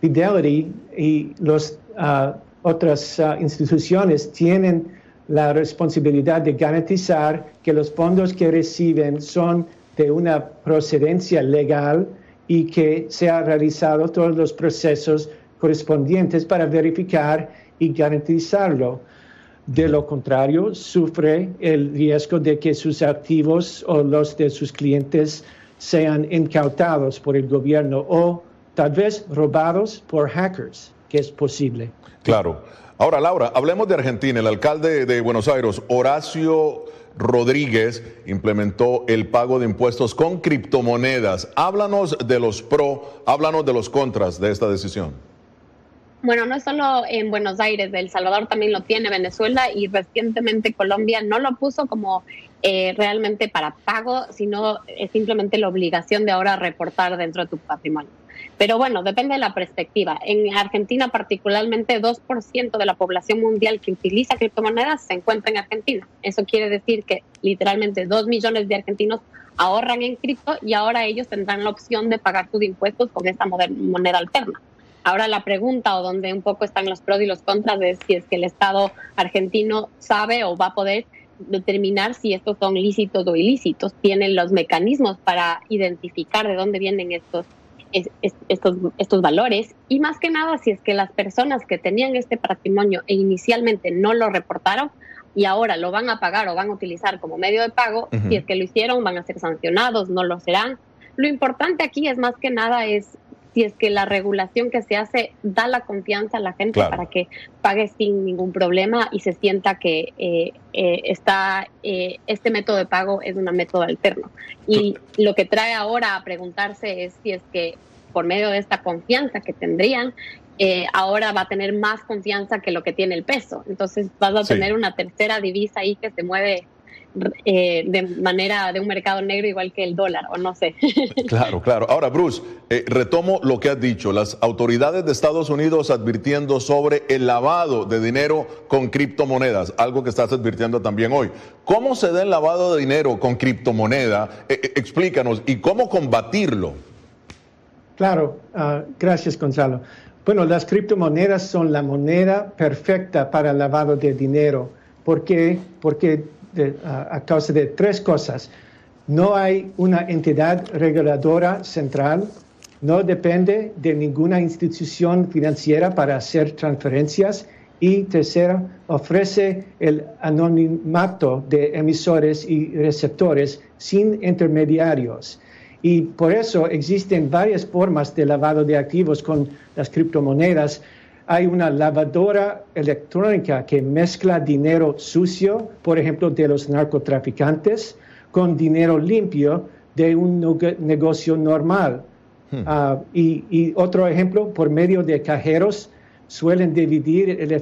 Fidelity y las ah, otras instituciones tienen la responsabilidad de garantizar que los fondos que reciben son de una procedencia legal y que se han realizado todos los procesos correspondientes para verificar y garantizarlo. De lo contrario, sufre el riesgo de que sus activos o los de sus clientes sean incautados por el gobierno o tal vez robados por hackers, que es posible. Claro. Ahora, Laura, hablemos de Argentina. El alcalde de Buenos Aires, Horacio Rodríguez, implementó el pago de impuestos con criptomonedas. Háblanos de los pro, háblanos de los contras de esta decisión. Bueno, no es solo en Buenos Aires, El Salvador también lo tiene, Venezuela y recientemente Colombia no lo puso como eh, realmente para pago, sino es simplemente la obligación de ahora reportar dentro de tu patrimonio. Pero bueno, depende de la perspectiva. En Argentina particularmente 2% de la población mundial que utiliza criptomonedas se encuentra en Argentina. Eso quiere decir que literalmente 2 millones de argentinos ahorran en cripto y ahora ellos tendrán la opción de pagar sus impuestos con esta moneda alterna. Ahora la pregunta o donde un poco están los pros y los contras es si es que el Estado argentino sabe o va a poder determinar si estos son lícitos o ilícitos. Tienen los mecanismos para identificar de dónde vienen estos estos, estos valores y más que nada si es que las personas que tenían este patrimonio e inicialmente no lo reportaron y ahora lo van a pagar o van a utilizar como medio de pago, si es que lo hicieron van a ser sancionados, no lo serán. Lo importante aquí es más que nada es si es que la regulación que se hace da la confianza a la gente para que pague sin ningún problema y se sienta que eh, eh, está eh, este método de pago es un método alterno. Y lo que trae ahora a preguntarse es si es que por medio de esta confianza que tendrían, ahora va a tener más confianza que lo que tiene el peso. Entonces vas a tener una tercera divisa ahí que se mueve eh, de manera de un mercado negro igual que el dólar, o no sé. <laughs> Claro, claro. Ahora, Bruce, eh, retomo lo que has dicho. Las autoridades de Estados Unidos advirtiendo sobre el lavado de dinero con criptomonedas, algo que estás advirtiendo también hoy. ¿Cómo se da el lavado de dinero con criptomoneda? Eh, explícanos, ¿y cómo combatirlo? Claro, ah, gracias Gonzalo. Bueno, las criptomonedas son la moneda perfecta para el lavado de dinero. ¿Por qué? Porque a, causa de tres cosas. No hay una entidad reguladora central, no depende de ninguna institución financiera para hacer transferencias Y tercera, ofrece el anonimato de emisores y receptores sin intermediarios. Y por eso existen varias formas de lavado de activos con las criptomonedas. Hay una lavadora electrónica que mezcla dinero sucio, por ejemplo, de los narcotraficantes, con dinero limpio de un negocio normal. Hmm. Ah, y, otro ejemplo, por medio de cajeros, suelen dividir el,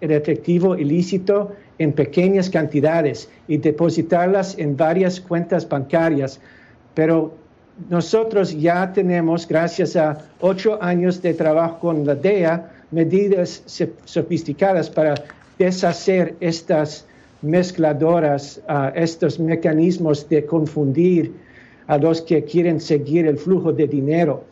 efectivo ilícito en pequeñas cantidades y depositarlas en varias cuentas bancarias. Pero nosotros ya tenemos, gracias a ocho años de trabajo con la DEA, medidas sofisticadas para deshacer estas mezcladoras, ah, estos mecanismos de confundir a los que quieren seguir el flujo de dinero.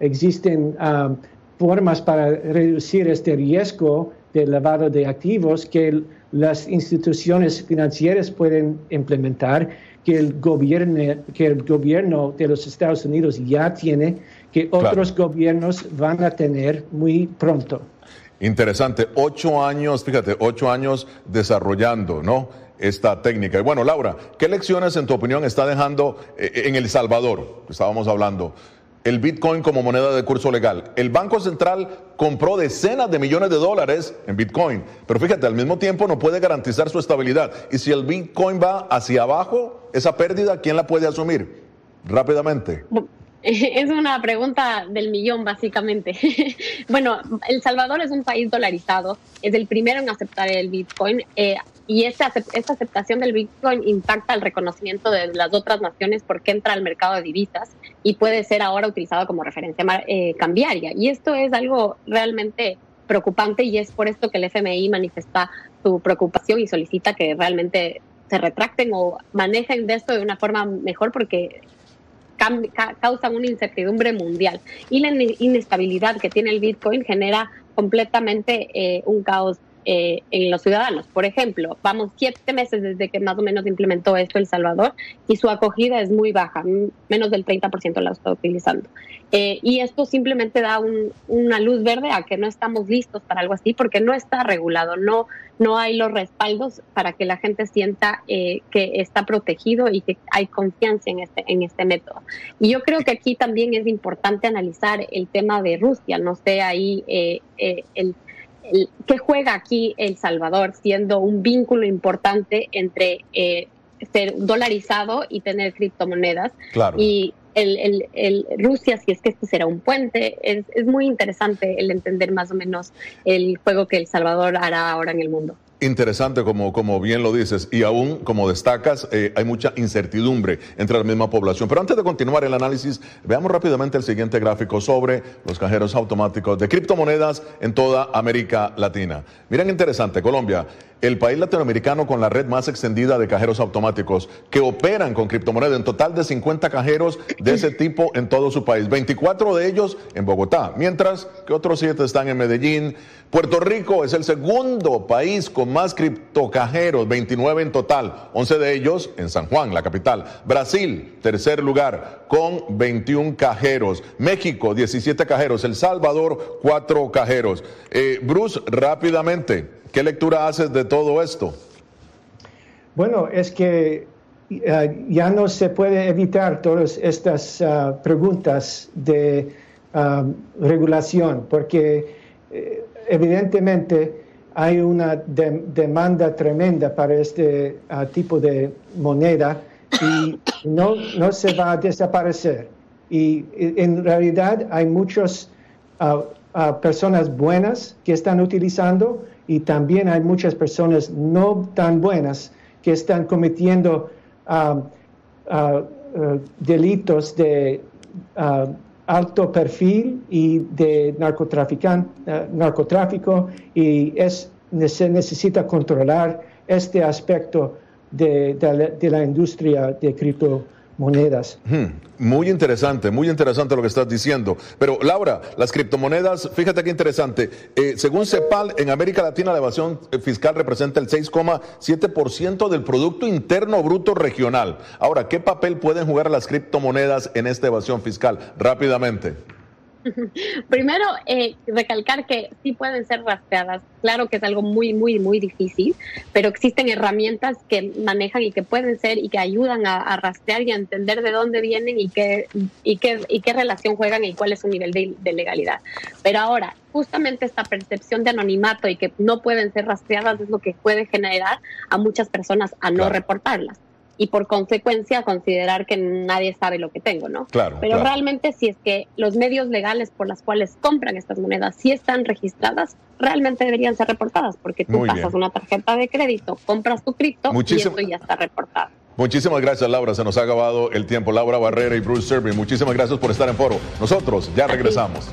Existen ah, formas para reducir este riesgo de lavado de activos que las instituciones financieras pueden implementar, que el gobierno, que el gobierno de los Estados Unidos ya tiene, que otros gobiernos van a tener muy pronto. Interesante, ocho años, fíjate, ocho años desarrollando, ¿no? Esta técnica. Y bueno, Laura, ¿qué lecciones en tu opinión está dejando eh, en El Salvador? Estábamos hablando el Bitcoin como moneda de curso legal. El Banco Central compró decenas de millones de dólares en Bitcoin, pero fíjate, al mismo tiempo no puede garantizar su estabilidad. Y si el Bitcoin va hacia abajo, esa pérdida, ¿quién la puede asumir? Rápidamente. <laughs> Es una pregunta del millón, básicamente. <laughs> bueno, El Salvador es un país dolarizado, es el primero en aceptar el Bitcoin. Eh, y esta, esta aceptación del Bitcoin impacta el reconocimiento de las otras naciones porque entra al mercado de divisas y puede ser ahora utilizado como referencia eh, cambiaria. Y esto es algo realmente preocupante y es por esto que el FMI manifiesta su preocupación y solicita que realmente se retracten o manejen de esto de una forma mejor porque causan una incertidumbre mundial. Y la inestabilidad que tiene el Bitcoin genera completamente eh, un caos eh, en los ciudadanos. Por ejemplo, vamos siete meses desde que más o menos implementó esto El Salvador y su acogida es muy baja, menos del 30% la está utilizando. Eh, y esto simplemente da una luz verde a que no estamos listos para algo así porque no está regulado, no, no hay los respaldos para que la gente sienta eh, que está protegido y que hay confianza en este, en este método. Y yo creo que aquí también es importante analizar el tema de Rusia, no sé ahí el ¿Qué juega aquí El Salvador siendo un vínculo importante entre eh, ser dolarizado y tener criptomonedas? Y el, el, Rusia, si es que este será un puente, es, es muy interesante el entender más o menos el juego que El Salvador hará ahora en el mundo. Interesante, como, como bien lo dices, y aún, como destacas, eh, hay mucha incertidumbre entre la misma población. Pero antes de continuar el análisis, veamos rápidamente el siguiente gráfico sobre los cajeros automáticos de criptomonedas en toda América Latina. Miren, interesante, Colombia el país latinoamericano con la red más extendida de cajeros automáticos que operan con criptomonedas, en total de 50 cajeros de ese tipo en todo su país, 24 de ellos en Bogotá, mientras que otros 7 están en Medellín. Puerto Rico es el segundo país con más criptocajeros, 29 en total, 11 de ellos en San Juan, la capital. Brasil, tercer lugar, con 21 cajeros. México, 17 cajeros. El Salvador, 4 cajeros. Eh, Bruce, rápidamente. ¿Qué lectura haces de todo esto? Bueno, es que eh, ya no se puede evitar todas estas ah, preguntas de ah, regulación, porque eh, evidentemente hay una demanda tremenda para este ah, tipo de moneda y no, no se va a desaparecer. Y en realidad hay muchas personas buenas que están utilizando y también hay muchas personas no tan buenas que están cometiendo um, uh, uh, delitos de alto perfil y de narcotráfico y es, se necesita controlar este aspecto de, de la industria de cripto monedas. Muy interesante, muy interesante lo que estás diciendo. Pero Laura, las criptomonedas, fíjate qué interesante. Eh, según CEPAL, en América Latina la evasión fiscal representa el 6,7% del Producto Interno Bruto Regional. Ahora, ¿qué papel pueden jugar las criptomonedas en esta evasión fiscal? Rápidamente. <laughs> Primero, eh, recalcar que sí pueden ser rastreadas. Claro que es algo muy, muy, muy difícil, pero existen herramientas que manejan y que pueden ser y que ayudan a, rastrear y a entender de dónde vienen y qué, y qué, y qué relación juegan y cuál es su nivel de, de legalidad. Pero ahora, justamente esta percepción de anonimato y que no pueden ser rastreadas es lo que puede generar a muchas personas a no reportarlas y por consecuencia considerar que nadie sabe lo que tengo, ¿no? Claro. Pero realmente si es que los medios legales por las cuales compran estas monedas sí están registradas, realmente deberían ser reportadas porque tú pasas una tarjeta de crédito, compras tu cripto y eso ya está reportado. Muchísimas gracias, Laura. Se nos ha acabado el tiempo. Laura Barrera y Bruce Serving, muchísimas gracias por estar en foro. Nosotros ya regresamos.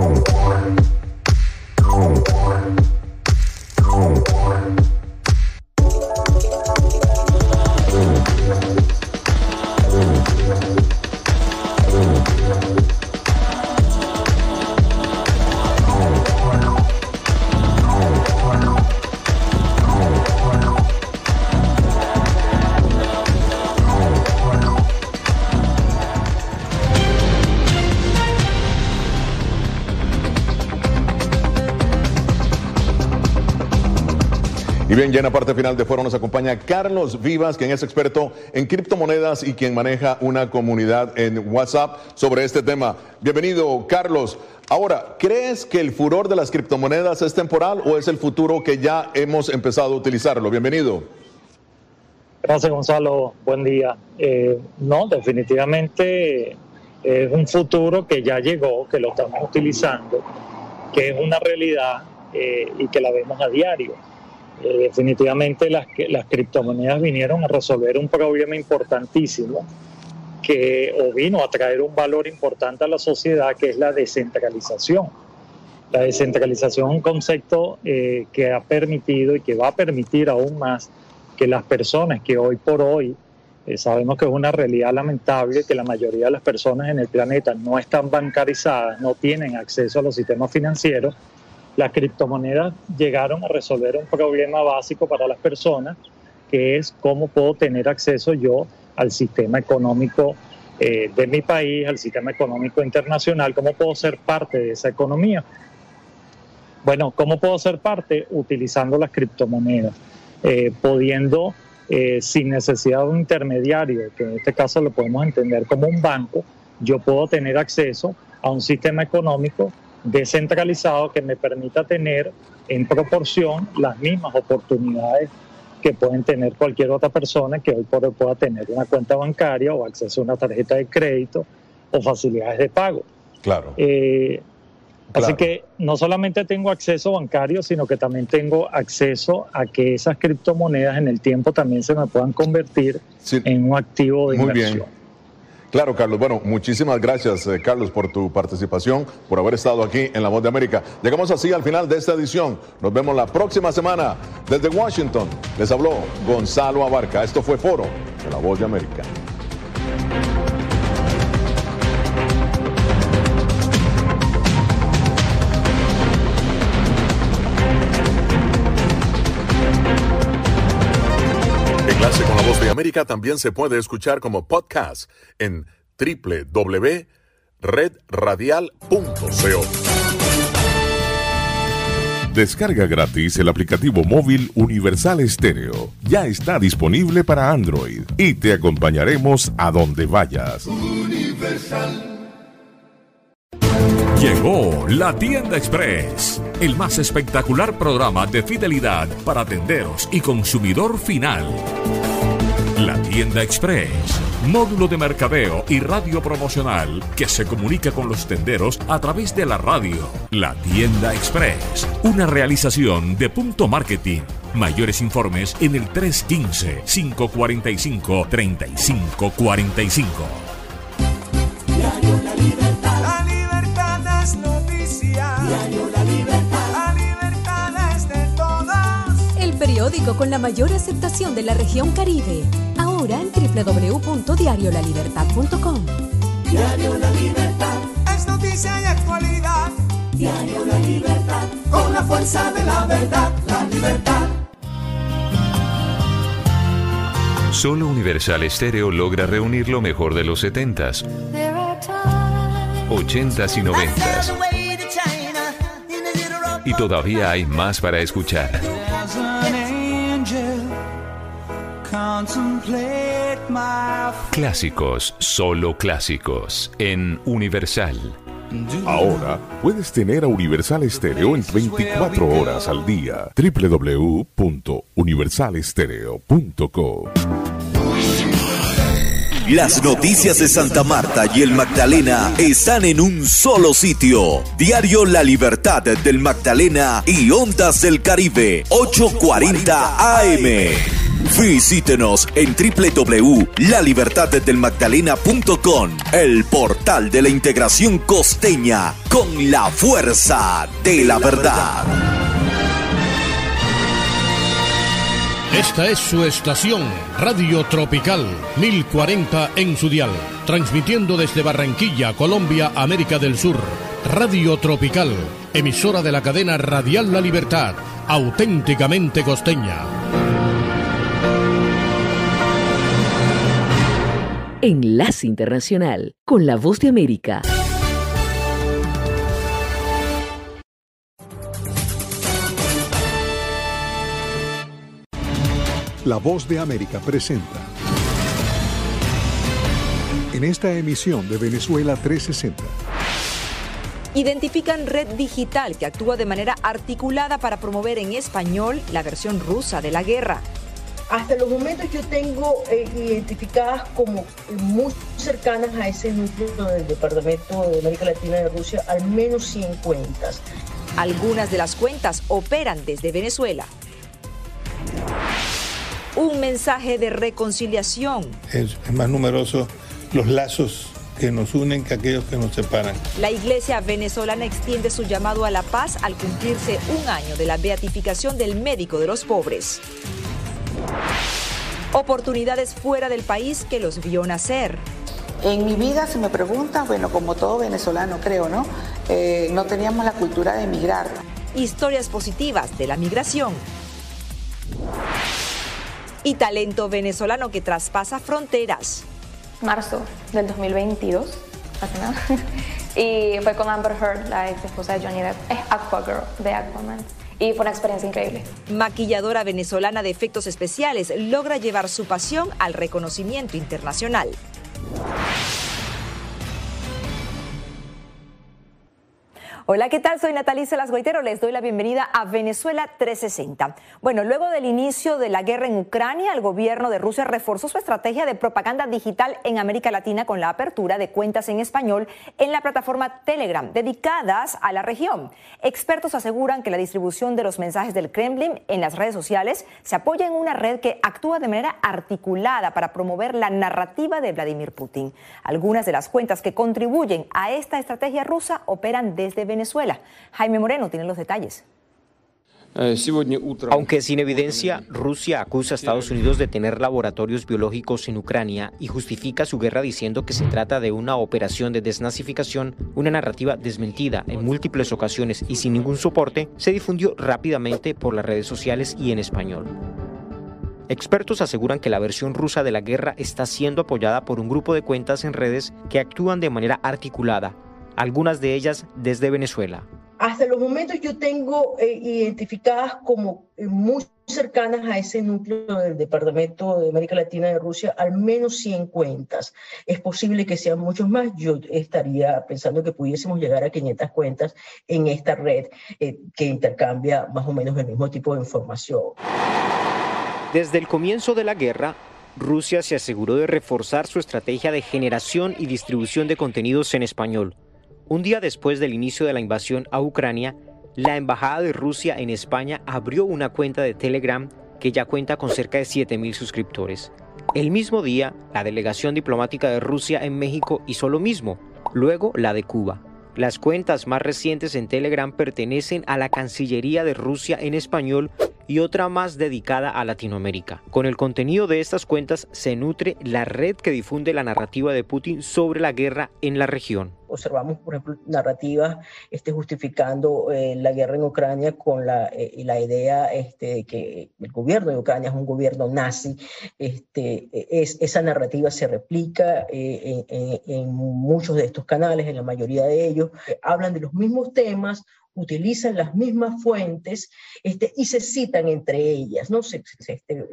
hope. Ya en la parte final de foro nos acompaña Carlos Vivas, quien es experto en criptomonedas y quien maneja una comunidad en WhatsApp sobre este tema. Bienvenido, Carlos. Ahora, ¿crees que el furor de las criptomonedas es temporal o es el futuro que ya hemos empezado a utilizarlo? Bienvenido. Gracias, Gonzalo. Buen día. Eh, no, definitivamente es un futuro que ya llegó, que lo estamos utilizando, que es una realidad eh, y que la vemos a diario eh, definitivamente las, criptomonedas vinieron a resolver un problema importantísimo que o vino a traer un valor importante a la sociedad que es la descentralización. La descentralización es un concepto eh, que ha permitido y que va a permitir aún más que las personas que hoy por hoy eh, sabemos que es una realidad lamentable que la mayoría de las personas en el planeta no están bancarizadas, no tienen acceso a los sistemas financieros, las criptomonedas llegaron a resolver un problema básico para las personas, que es cómo puedo tener acceso yo al sistema económico eh, de mi país, al sistema económico internacional, cómo puedo ser parte de esa economía. Bueno, ¿cómo puedo ser parte? Utilizando las criptomonedas, eh, pudiendo, eh, sin necesidad de un intermediario, que en este caso lo podemos entender como un banco, yo puedo tener acceso a un sistema económico descentralizado que me permita tener en proporción las mismas oportunidades que pueden tener cualquier otra persona que hoy por hoy pueda tener una cuenta bancaria o acceso a una tarjeta de crédito o facilidades de pago. Claro. Eh, así que no solamente tengo acceso bancario, sino que también tengo acceso a que esas criptomonedas en el tiempo también se me puedan convertir en un activo de Muy inversión. Bien. Claro, Carlos. Bueno, muchísimas gracias, eh, Carlos, por tu participación, por haber estado aquí en La Voz de América. Llegamos así al final de esta edición. Nos vemos la próxima semana desde Washington. Les habló Gonzalo Abarca. Esto fue Foro de La Voz de América. También se puede escuchar como podcast en www.redradial.co. Descarga gratis el aplicativo móvil Universal Stereo. Ya está disponible para Android y te acompañaremos a donde vayas. Llegó la tienda express, el más espectacular programa de fidelidad para tenderos y consumidor final. La tienda express, módulo de mercadeo y radio promocional que se comunica con los tenderos a través de la radio. La tienda express, una realización de punto marketing. Mayores informes en el 315-545-3545. La libertad es noticia. Diario La Libertad. La libertad es de todos. El periódico con la mayor aceptación de la región Caribe. Ahora en www.diariolalibertad.com. Diario La Libertad. Es noticia y actualidad. Diario La Libertad. Con la fuerza de la verdad. La libertad. Solo Universal Stereo logra reunir lo mejor de los 70s, 80s y 90s. Y todavía hay más para escuchar. Clásicos, solo clásicos, en Universal. Ahora puedes tener a Universal Stereo en 24 horas al día. www.universalestereo.co Las noticias de Santa Marta y el Magdalena están en un solo sitio. Diario La Libertad del Magdalena y Ondas del Caribe, 840 AM. Visítenos en www.lalibertaddelmagdalena.com, el portal de la integración costeña con la fuerza de la verdad. Esta es su estación, Radio Tropical 1040 en su dial, transmitiendo desde Barranquilla, Colombia, América del Sur. Radio Tropical, emisora de la cadena Radial La Libertad, auténticamente costeña. Enlace Internacional con la Voz de América. La Voz de América presenta. En esta emisión de Venezuela 360. Identifican red digital que actúa de manera articulada para promover en español la versión rusa de la guerra. Hasta los momentos yo tengo eh, identificadas como muy cercanas a ese núcleo del Departamento de América Latina de Rusia al menos 100 cuentas. Algunas de las cuentas operan desde Venezuela. Un mensaje de reconciliación. Es, es más numeroso los lazos que nos unen que aquellos que nos separan. La iglesia venezolana extiende su llamado a la paz al cumplirse un año de la beatificación del médico de los pobres. Oportunidades fuera del país que los vio nacer. En mi vida, si me preguntan, bueno, como todo venezolano creo, ¿no? Eh, no teníamos la cultura de emigrar. Historias positivas de la migración. Y talento venezolano que traspasa fronteras. Marzo del 2022, hace nada. y fue con Amber Heard, la ex esposa de Johnny Depp. Es Aquagirl de Aquaman. Y fue una experiencia increíble. Maquilladora venezolana de efectos especiales logra llevar su pasión al reconocimiento internacional. Hola, ¿qué tal? Soy Natalie Celas Goitero. Les doy la bienvenida a Venezuela 360. Bueno, luego del inicio de la guerra en Ucrania, el gobierno de Rusia reforzó su estrategia de propaganda digital en América Latina con la apertura de cuentas en español en la plataforma Telegram, dedicadas a la región. Expertos aseguran que la distribución de los mensajes del Kremlin en las redes sociales se apoya en una red que actúa de manera articulada para promover la narrativa de Vladimir Putin. Algunas de las cuentas que contribuyen a esta estrategia rusa operan desde Venezuela. Jaime Moreno tiene los detalles. Eh, Aunque sin evidencia, Rusia acusa a Estados Unidos de tener laboratorios biológicos en Ucrania y justifica su guerra diciendo que se trata de una operación de desnazificación, una narrativa desmentida en múltiples ocasiones y sin ningún soporte, se difundió rápidamente por las redes sociales y en español. Expertos aseguran que la versión rusa de la guerra está siendo apoyada por un grupo de cuentas en redes que actúan de manera articulada algunas de ellas desde Venezuela. Hasta los momentos yo tengo eh, identificadas como eh, muy cercanas a ese núcleo del Departamento de América Latina de Rusia, al menos 100 cuentas. Es posible que sean muchos más. Yo estaría pensando que pudiésemos llegar a 500 cuentas en esta red eh, que intercambia más o menos el mismo tipo de información. Desde el comienzo de la guerra, Rusia se aseguró de reforzar su estrategia de generación y distribución de contenidos en español. Un día después del inicio de la invasión a Ucrania, la Embajada de Rusia en España abrió una cuenta de Telegram que ya cuenta con cerca de 7.000 suscriptores. El mismo día, la delegación diplomática de Rusia en México hizo lo mismo, luego la de Cuba. Las cuentas más recientes en Telegram pertenecen a la Cancillería de Rusia en español y otra más dedicada a Latinoamérica. Con el contenido de estas cuentas se nutre la red que difunde la narrativa de Putin sobre la guerra en la región observamos, por ejemplo, narrativas este, justificando eh, la guerra en Ucrania con la, eh, la idea este, de que el gobierno de Ucrania es un gobierno nazi. Este, es, esa narrativa se replica eh, en, muchos de estos canales, en la mayoría de ellos. hablan de los mismos temas, utilizan las mismas fuentes este, y se citan entre ellas, ¿no? Se, este,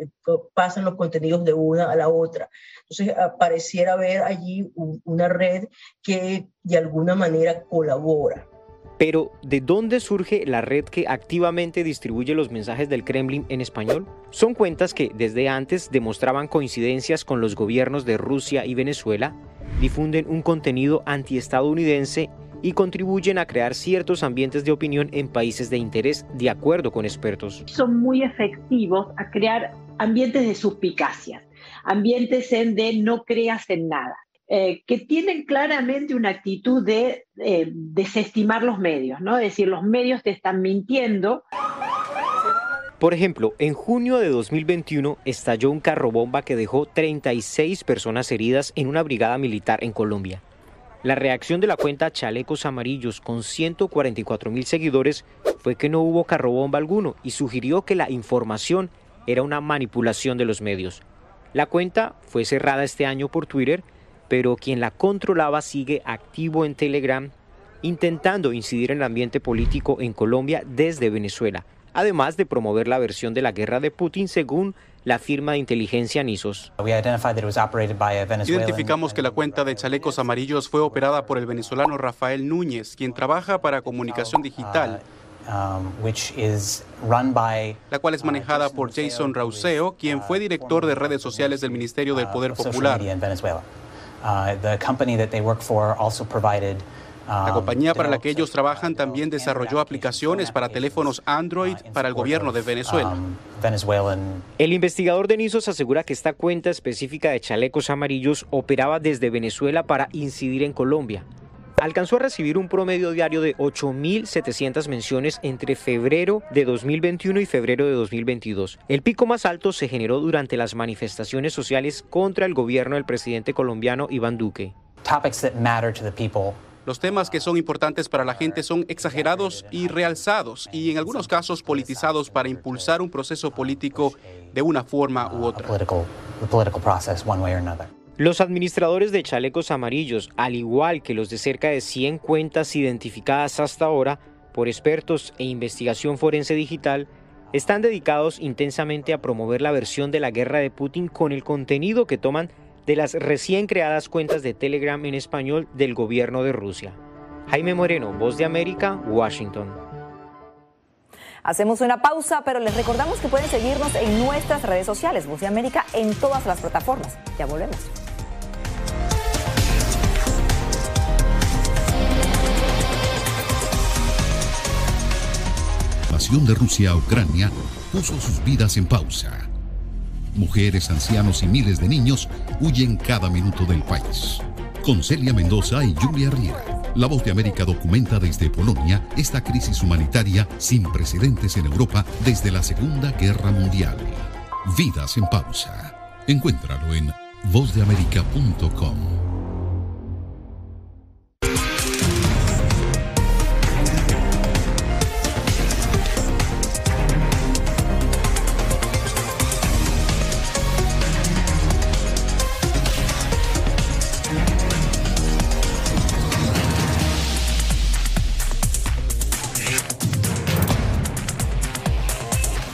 pasan los contenidos de una a la otra. Entonces, pareciera haber allí una red que de alguna manera colabora. Pero, ¿de dónde surge la red que activamente distribuye los mensajes del Kremlin en español? Son cuentas que desde antes demostraban coincidencias con los gobiernos de Rusia y Venezuela, difunden un contenido antiestadounidense y contribuyen a crear ciertos ambientes de opinión en países de interés, de acuerdo con expertos. Son muy efectivos a crear ambientes de suspicacias, ambientes en de no creas en nada. Eh, que tienen claramente una actitud de eh, desestimar los medios, ¿no? Es decir, los medios te están mintiendo. Por ejemplo, en junio de 2021 estalló un carro bomba que dejó 36 personas heridas en una brigada militar en Colombia. La reacción de la cuenta Chalecos Amarillos con 144 mil seguidores fue que no hubo carrobomba alguno y sugirió que la información era una manipulación de los medios. La cuenta fue cerrada este año por Twitter, pero quien la controlaba sigue activo en Telegram, intentando incidir en el ambiente político en Colombia desde Venezuela, además de promover la versión de la guerra de Putin según la firma de inteligencia NISOS. Identificamos que la cuenta de chalecos amarillos fue operada por el venezolano Rafael Núñez, quien trabaja para comunicación digital. Um, la cual es manejada por Jason Rauseo, quien fue director de redes sociales del Ministerio del Poder Popular. La compañía para la que ellos trabajan también desarrolló aplicaciones para teléfonos Android para el gobierno de Venezuela. Um, el investigador de NISOS asegura que esta cuenta específica de chalecos amarillos operaba desde Venezuela para incidir en Colombia. Alcanzó a recibir un promedio diario de 8.700 menciones entre febrero de 2021 y febrero de 2022. El pico más alto se generó durante las manifestaciones sociales contra el gobierno del presidente colombiano Iván Duque. Los temas que son importantes para la gente son exagerados y realzados y en algunos casos politizados para impulsar un proceso político de una forma u otra. Los administradores de chalecos amarillos, al igual que los de cerca de 100 cuentas identificadas hasta ahora por expertos e investigación forense digital, están dedicados intensamente a promover la versión de la guerra de Putin con el contenido que toman de las recién creadas cuentas de Telegram en español del gobierno de Rusia. Jaime Moreno, Voz de América, Washington. Hacemos una pausa, pero les recordamos que pueden seguirnos en nuestras redes sociales, Voz de América, en todas las plataformas. Ya volvemos. La invasión de Rusia a Ucrania puso sus vidas en pausa. Mujeres, ancianos y miles de niños huyen cada minuto del país. Con Celia Mendoza y Julia Riera la Voz de América documenta desde Polonia esta crisis humanitaria sin precedentes en Europa desde la Segunda Guerra Mundial. Vidas en pausa. Encuéntralo en vozdeamerica.com.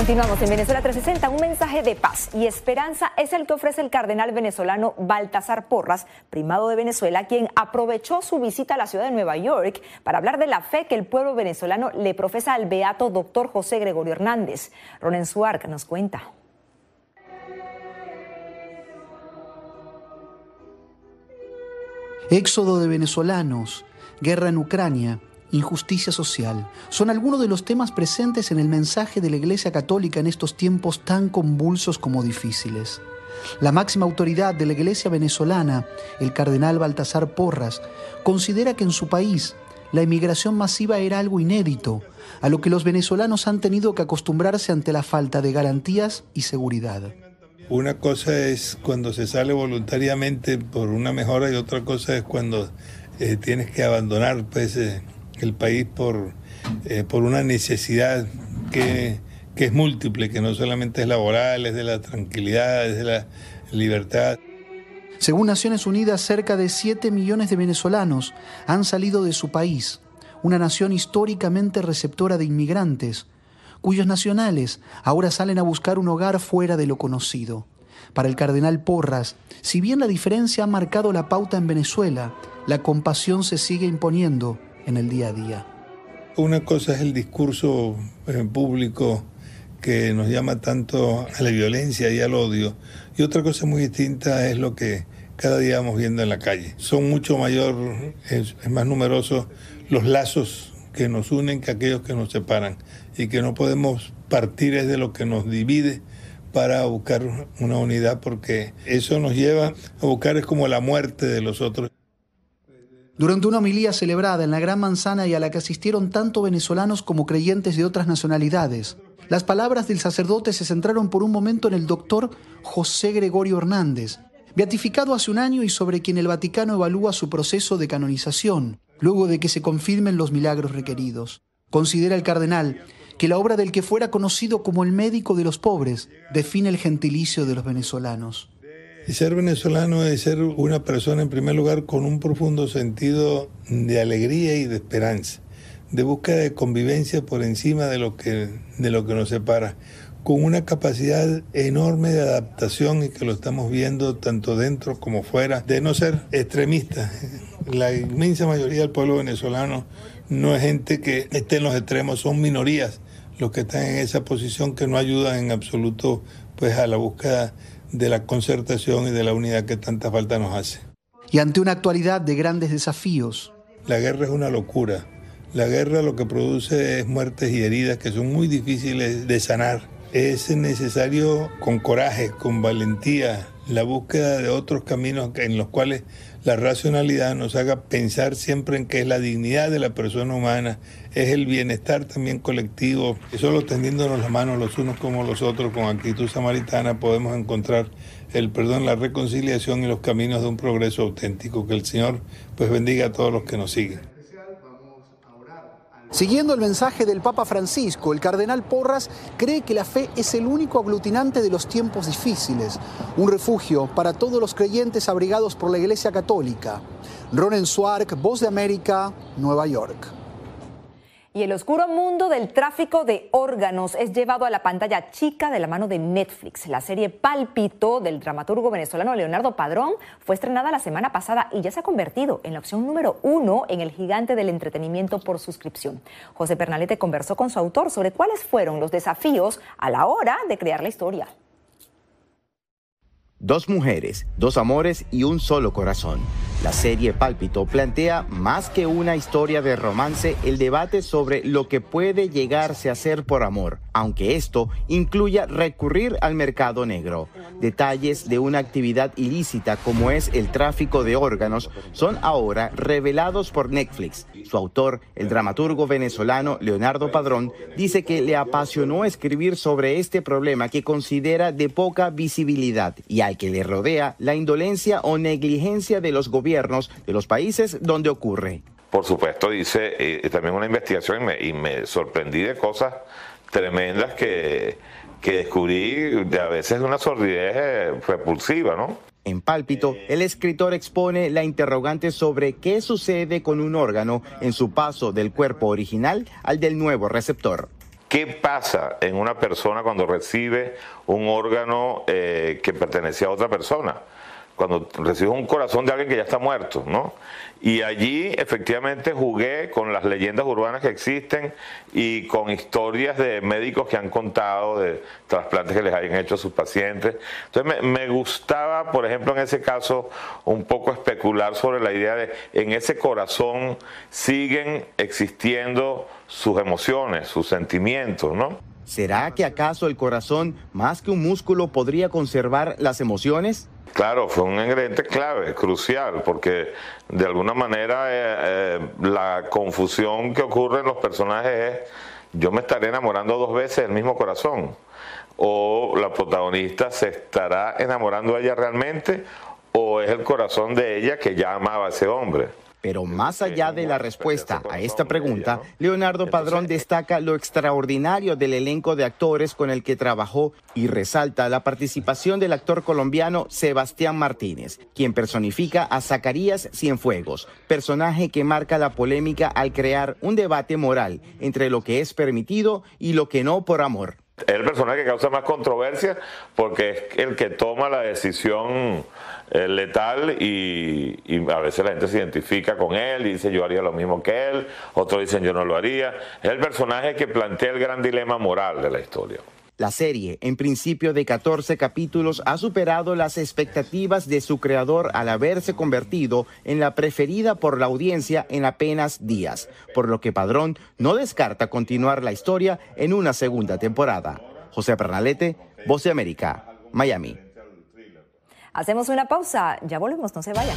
Continuamos en Venezuela 360. Un mensaje de paz y esperanza es el que ofrece el cardenal venezolano Baltasar Porras, primado de Venezuela, quien aprovechó su visita a la ciudad de Nueva York para hablar de la fe que el pueblo venezolano le profesa al beato doctor José Gregorio Hernández. Ronen Suarca nos cuenta. Éxodo de venezolanos, guerra en Ucrania injusticia social, son algunos de los temas presentes en el mensaje de la Iglesia Católica en estos tiempos tan convulsos como difíciles. La máxima autoridad de la Iglesia venezolana, el cardenal Baltasar Porras, considera que en su país la emigración masiva era algo inédito, a lo que los venezolanos han tenido que acostumbrarse ante la falta de garantías y seguridad. Una cosa es cuando se sale voluntariamente por una mejora y otra cosa es cuando eh, tienes que abandonar pues, eh, el país por, eh, por una necesidad que, que es múltiple, que no solamente es laboral, es de la tranquilidad, es de la libertad. Según Naciones Unidas, cerca de 7 millones de venezolanos han salido de su país, una nación históricamente receptora de inmigrantes, cuyos nacionales ahora salen a buscar un hogar fuera de lo conocido. Para el cardenal Porras, si bien la diferencia ha marcado la pauta en Venezuela, la compasión se sigue imponiendo en el día a día. Una cosa es el discurso público que nos llama tanto a la violencia y al odio, y otra cosa muy distinta es lo que cada día vamos viendo en la calle. Son mucho mayor, es, más numerosos los lazos que nos unen que aquellos que nos separan, y que no podemos partir de lo que nos divide para buscar una unidad, porque eso nos lleva a buscar es como la muerte de los otros. Durante una homilía celebrada en la Gran Manzana y a la que asistieron tanto venezolanos como creyentes de otras nacionalidades, las palabras del sacerdote se centraron por un momento en el doctor José Gregorio Hernández, beatificado hace un año y sobre quien el Vaticano evalúa su proceso de canonización, luego de que se confirmen los milagros requeridos. Considera el cardenal que la obra del que fuera conocido como el médico de los pobres define el gentilicio de los venezolanos. Y ser venezolano es ser una persona, en primer lugar, con un profundo sentido de alegría y de esperanza, de búsqueda de convivencia por encima de lo que, de lo que nos separa, con una capacidad enorme de adaptación y que lo estamos viendo tanto dentro como fuera, de no ser extremista. La inmensa mayoría del pueblo venezolano no es gente que esté en los extremos, son minorías los que están en esa posición que no ayudan en absoluto pues a la búsqueda de la concertación y de la unidad que tanta falta nos hace. Y ante una actualidad de grandes desafíos. La guerra es una locura. La guerra lo que produce es muertes y heridas que son muy difíciles de sanar. Es necesario con coraje, con valentía, la búsqueda de otros caminos en los cuales la racionalidad nos haga pensar siempre en que es la dignidad de la persona humana, es el bienestar también colectivo, y solo tendiéndonos las manos los unos como los otros con actitud samaritana podemos encontrar el perdón, la reconciliación y los caminos de un progreso auténtico. Que el Señor pues bendiga a todos los que nos siguen. Siguiendo el mensaje del Papa Francisco, el cardenal Porras cree que la fe es el único aglutinante de los tiempos difíciles, un refugio para todos los creyentes abrigados por la Iglesia Católica. Ronen Swark, Voz de América, Nueva York. Y el oscuro mundo del tráfico de órganos es llevado a la pantalla chica de la mano de Netflix. La serie Palpito del dramaturgo venezolano Leonardo Padrón fue estrenada la semana pasada y ya se ha convertido en la opción número uno en el gigante del entretenimiento por suscripción. José Pernalete conversó con su autor sobre cuáles fueron los desafíos a la hora de crear la historia. Dos mujeres, dos amores y un solo corazón. La serie Pálpito plantea más que una historia de romance el debate sobre lo que puede llegarse a ser por amor, aunque esto incluya recurrir al mercado negro. Detalles de una actividad ilícita como es el tráfico de órganos son ahora revelados por Netflix. Su autor, el dramaturgo venezolano Leonardo Padrón, dice que le apasionó escribir sobre este problema que considera de poca visibilidad y al que le rodea la indolencia o negligencia de los gobiernos de los países donde ocurre. Por supuesto, dice eh, también una investigación y me, sorprendí de cosas tremendas que, que descubrí, de a veces una sordidez eh, repulsiva, ¿no? En Pálpito, el escritor expone la interrogante sobre qué sucede con un órgano en su paso del cuerpo original al del nuevo receptor. ¿Qué pasa en una persona cuando recibe un órgano eh, que pertenecía a otra persona? Cuando recibo un corazón de alguien que ya está muerto, ¿no? Y allí efectivamente jugué con las leyendas urbanas que existen y con historias de médicos que han contado de trasplantes que les hayan hecho a sus pacientes. Entonces me, gustaba, por ejemplo, en ese caso, un poco especular sobre la idea de en ese corazón siguen existiendo sus emociones, sus sentimientos, ¿no? ¿Será que acaso el corazón, más que un músculo, podría conservar las emociones? Claro, fue un ingrediente clave, crucial, porque de alguna manera eh, eh, la confusión que ocurre en los personajes es, yo me estaré enamorando dos veces del mismo corazón, o la protagonista se estará enamorando de ella realmente, o es el corazón de ella que ya amaba a ese hombre. Pero más allá de la respuesta a esta pregunta, Leonardo Padrón destaca lo extraordinario del elenco de actores con el que trabajó y resalta la participación del actor colombiano Sebastián Martínez, quien personifica a Zacarías Cienfuegos, personaje que marca la polémica al crear un debate moral entre lo que es permitido y lo que no por amor. Es el personaje que causa más controversia porque es el que toma la decisión letal y, a veces la gente se identifica con él y dice yo haría lo mismo que él, otros dicen yo no lo haría. Es el personaje que plantea el gran dilema moral de la historia. La serie, en principio de 14 capítulos, ha superado las expectativas de su creador al haberse convertido en la preferida por la audiencia en apenas días, por lo que Padrón no descarta continuar la historia en una segunda temporada. José Pernalete, Voz de América, Miami. Hacemos una pausa, ya volvemos, no se vayan.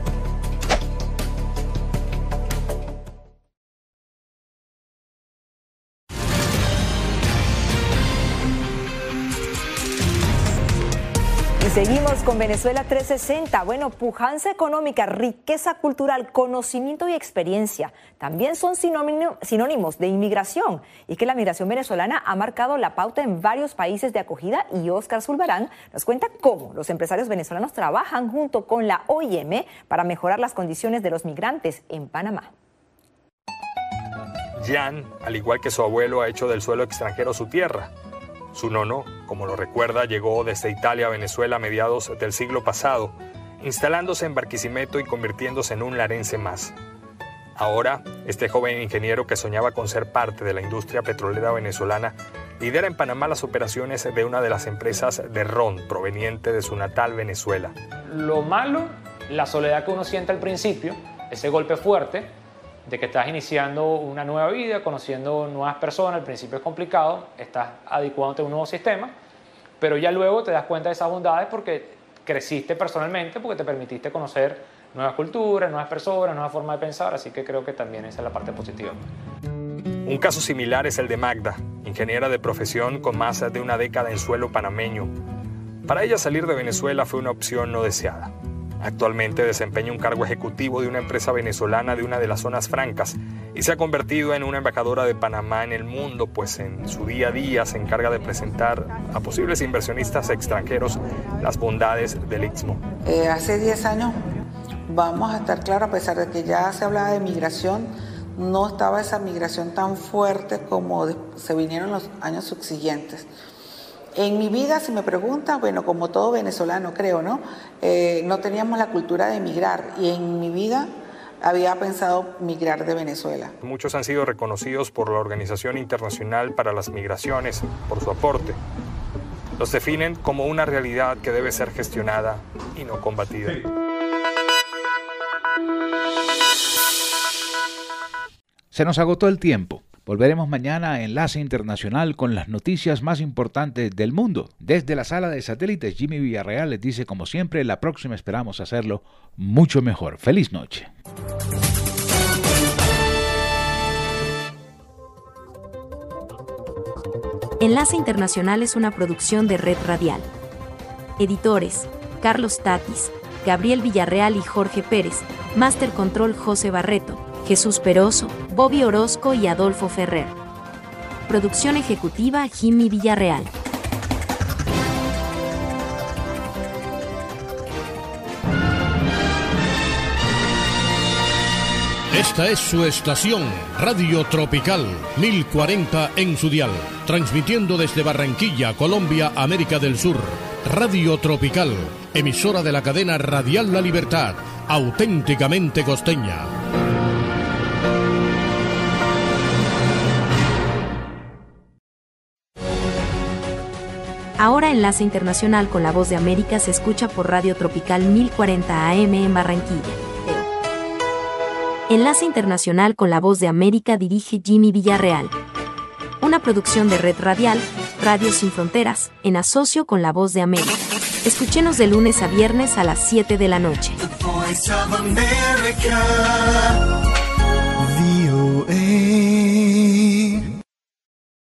Seguimos con Venezuela 360. Bueno, pujanza económica, riqueza cultural, conocimiento y experiencia también son sinónimos de inmigración y que la migración venezolana ha marcado la pauta en varios países de acogida y Oscar Zulbarán nos cuenta cómo los empresarios venezolanos trabajan junto con la OIM para mejorar las condiciones de los migrantes en Panamá. Jan, al igual que su abuelo, ha hecho del suelo extranjero su tierra su nono, como lo recuerda, llegó desde Italia a Venezuela a mediados del siglo pasado, instalándose en Barquisimeto y convirtiéndose en un larense más. Ahora, este joven ingeniero que soñaba con ser parte de la industria petrolera venezolana lidera en Panamá las operaciones de una de las empresas de ron proveniente de su natal Venezuela. Lo malo, la soledad que uno siente al principio, ese golpe fuerte, de que estás iniciando una nueva vida, conociendo nuevas personas, al principio es complicado, estás adecuándote a un nuevo sistema, pero ya luego te das cuenta de esas bondades porque creciste personalmente, porque te permitiste conocer nuevas culturas, nuevas personas, nuevas formas de pensar, así que creo que también esa es la parte positiva. Un caso similar es el de Magda, ingeniera de profesión con más de una década en suelo panameño. Para ella salir de Venezuela fue una opción no deseada. Actualmente desempeña un cargo ejecutivo de una empresa venezolana de una de las zonas francas y se ha convertido en una embajadora de Panamá en el mundo, pues en su día a día se encarga de presentar a posibles inversionistas extranjeros las bondades del Istmo. Eh, hace 10 años, vamos a estar claros, a pesar de que ya se hablaba de migración, no estaba esa migración tan fuerte como se vinieron los años subsiguientes. En mi vida, si me preguntan, bueno, como todo venezolano creo, ¿no? Eh, no teníamos la cultura de emigrar y en mi vida había pensado migrar de Venezuela. Muchos han sido reconocidos por la Organización Internacional para las Migraciones por su aporte. Los definen como una realidad que debe ser gestionada y no combatida. Se nos agotó el tiempo. Volveremos mañana a Enlace Internacional con las noticias más importantes del mundo. Desde la sala de satélites, Jimmy Villarreal les dice, como siempre, la próxima esperamos hacerlo mucho mejor. Feliz noche. Enlace Internacional es una producción de Red Radial. Editores, Carlos Tatis, Gabriel Villarreal y Jorge Pérez. Master Control José Barreto. Jesús Peroso, Bobby Orozco y Adolfo Ferrer. Producción ejecutiva Jimmy Villarreal. Esta es su estación, Radio Tropical, 1040 en su dial, transmitiendo desde Barranquilla, Colombia, América del Sur. Radio Tropical, emisora de la cadena Radial La Libertad, auténticamente costeña. Ahora Enlace Internacional con la Voz de América se escucha por Radio Tropical 1040 AM en Barranquilla. Enlace Internacional con la Voz de América dirige Jimmy Villarreal. Una producción de Red Radial, Radio Sin Fronteras, en asocio con la Voz de América. Escúchenos de lunes a viernes a las 7 de la noche.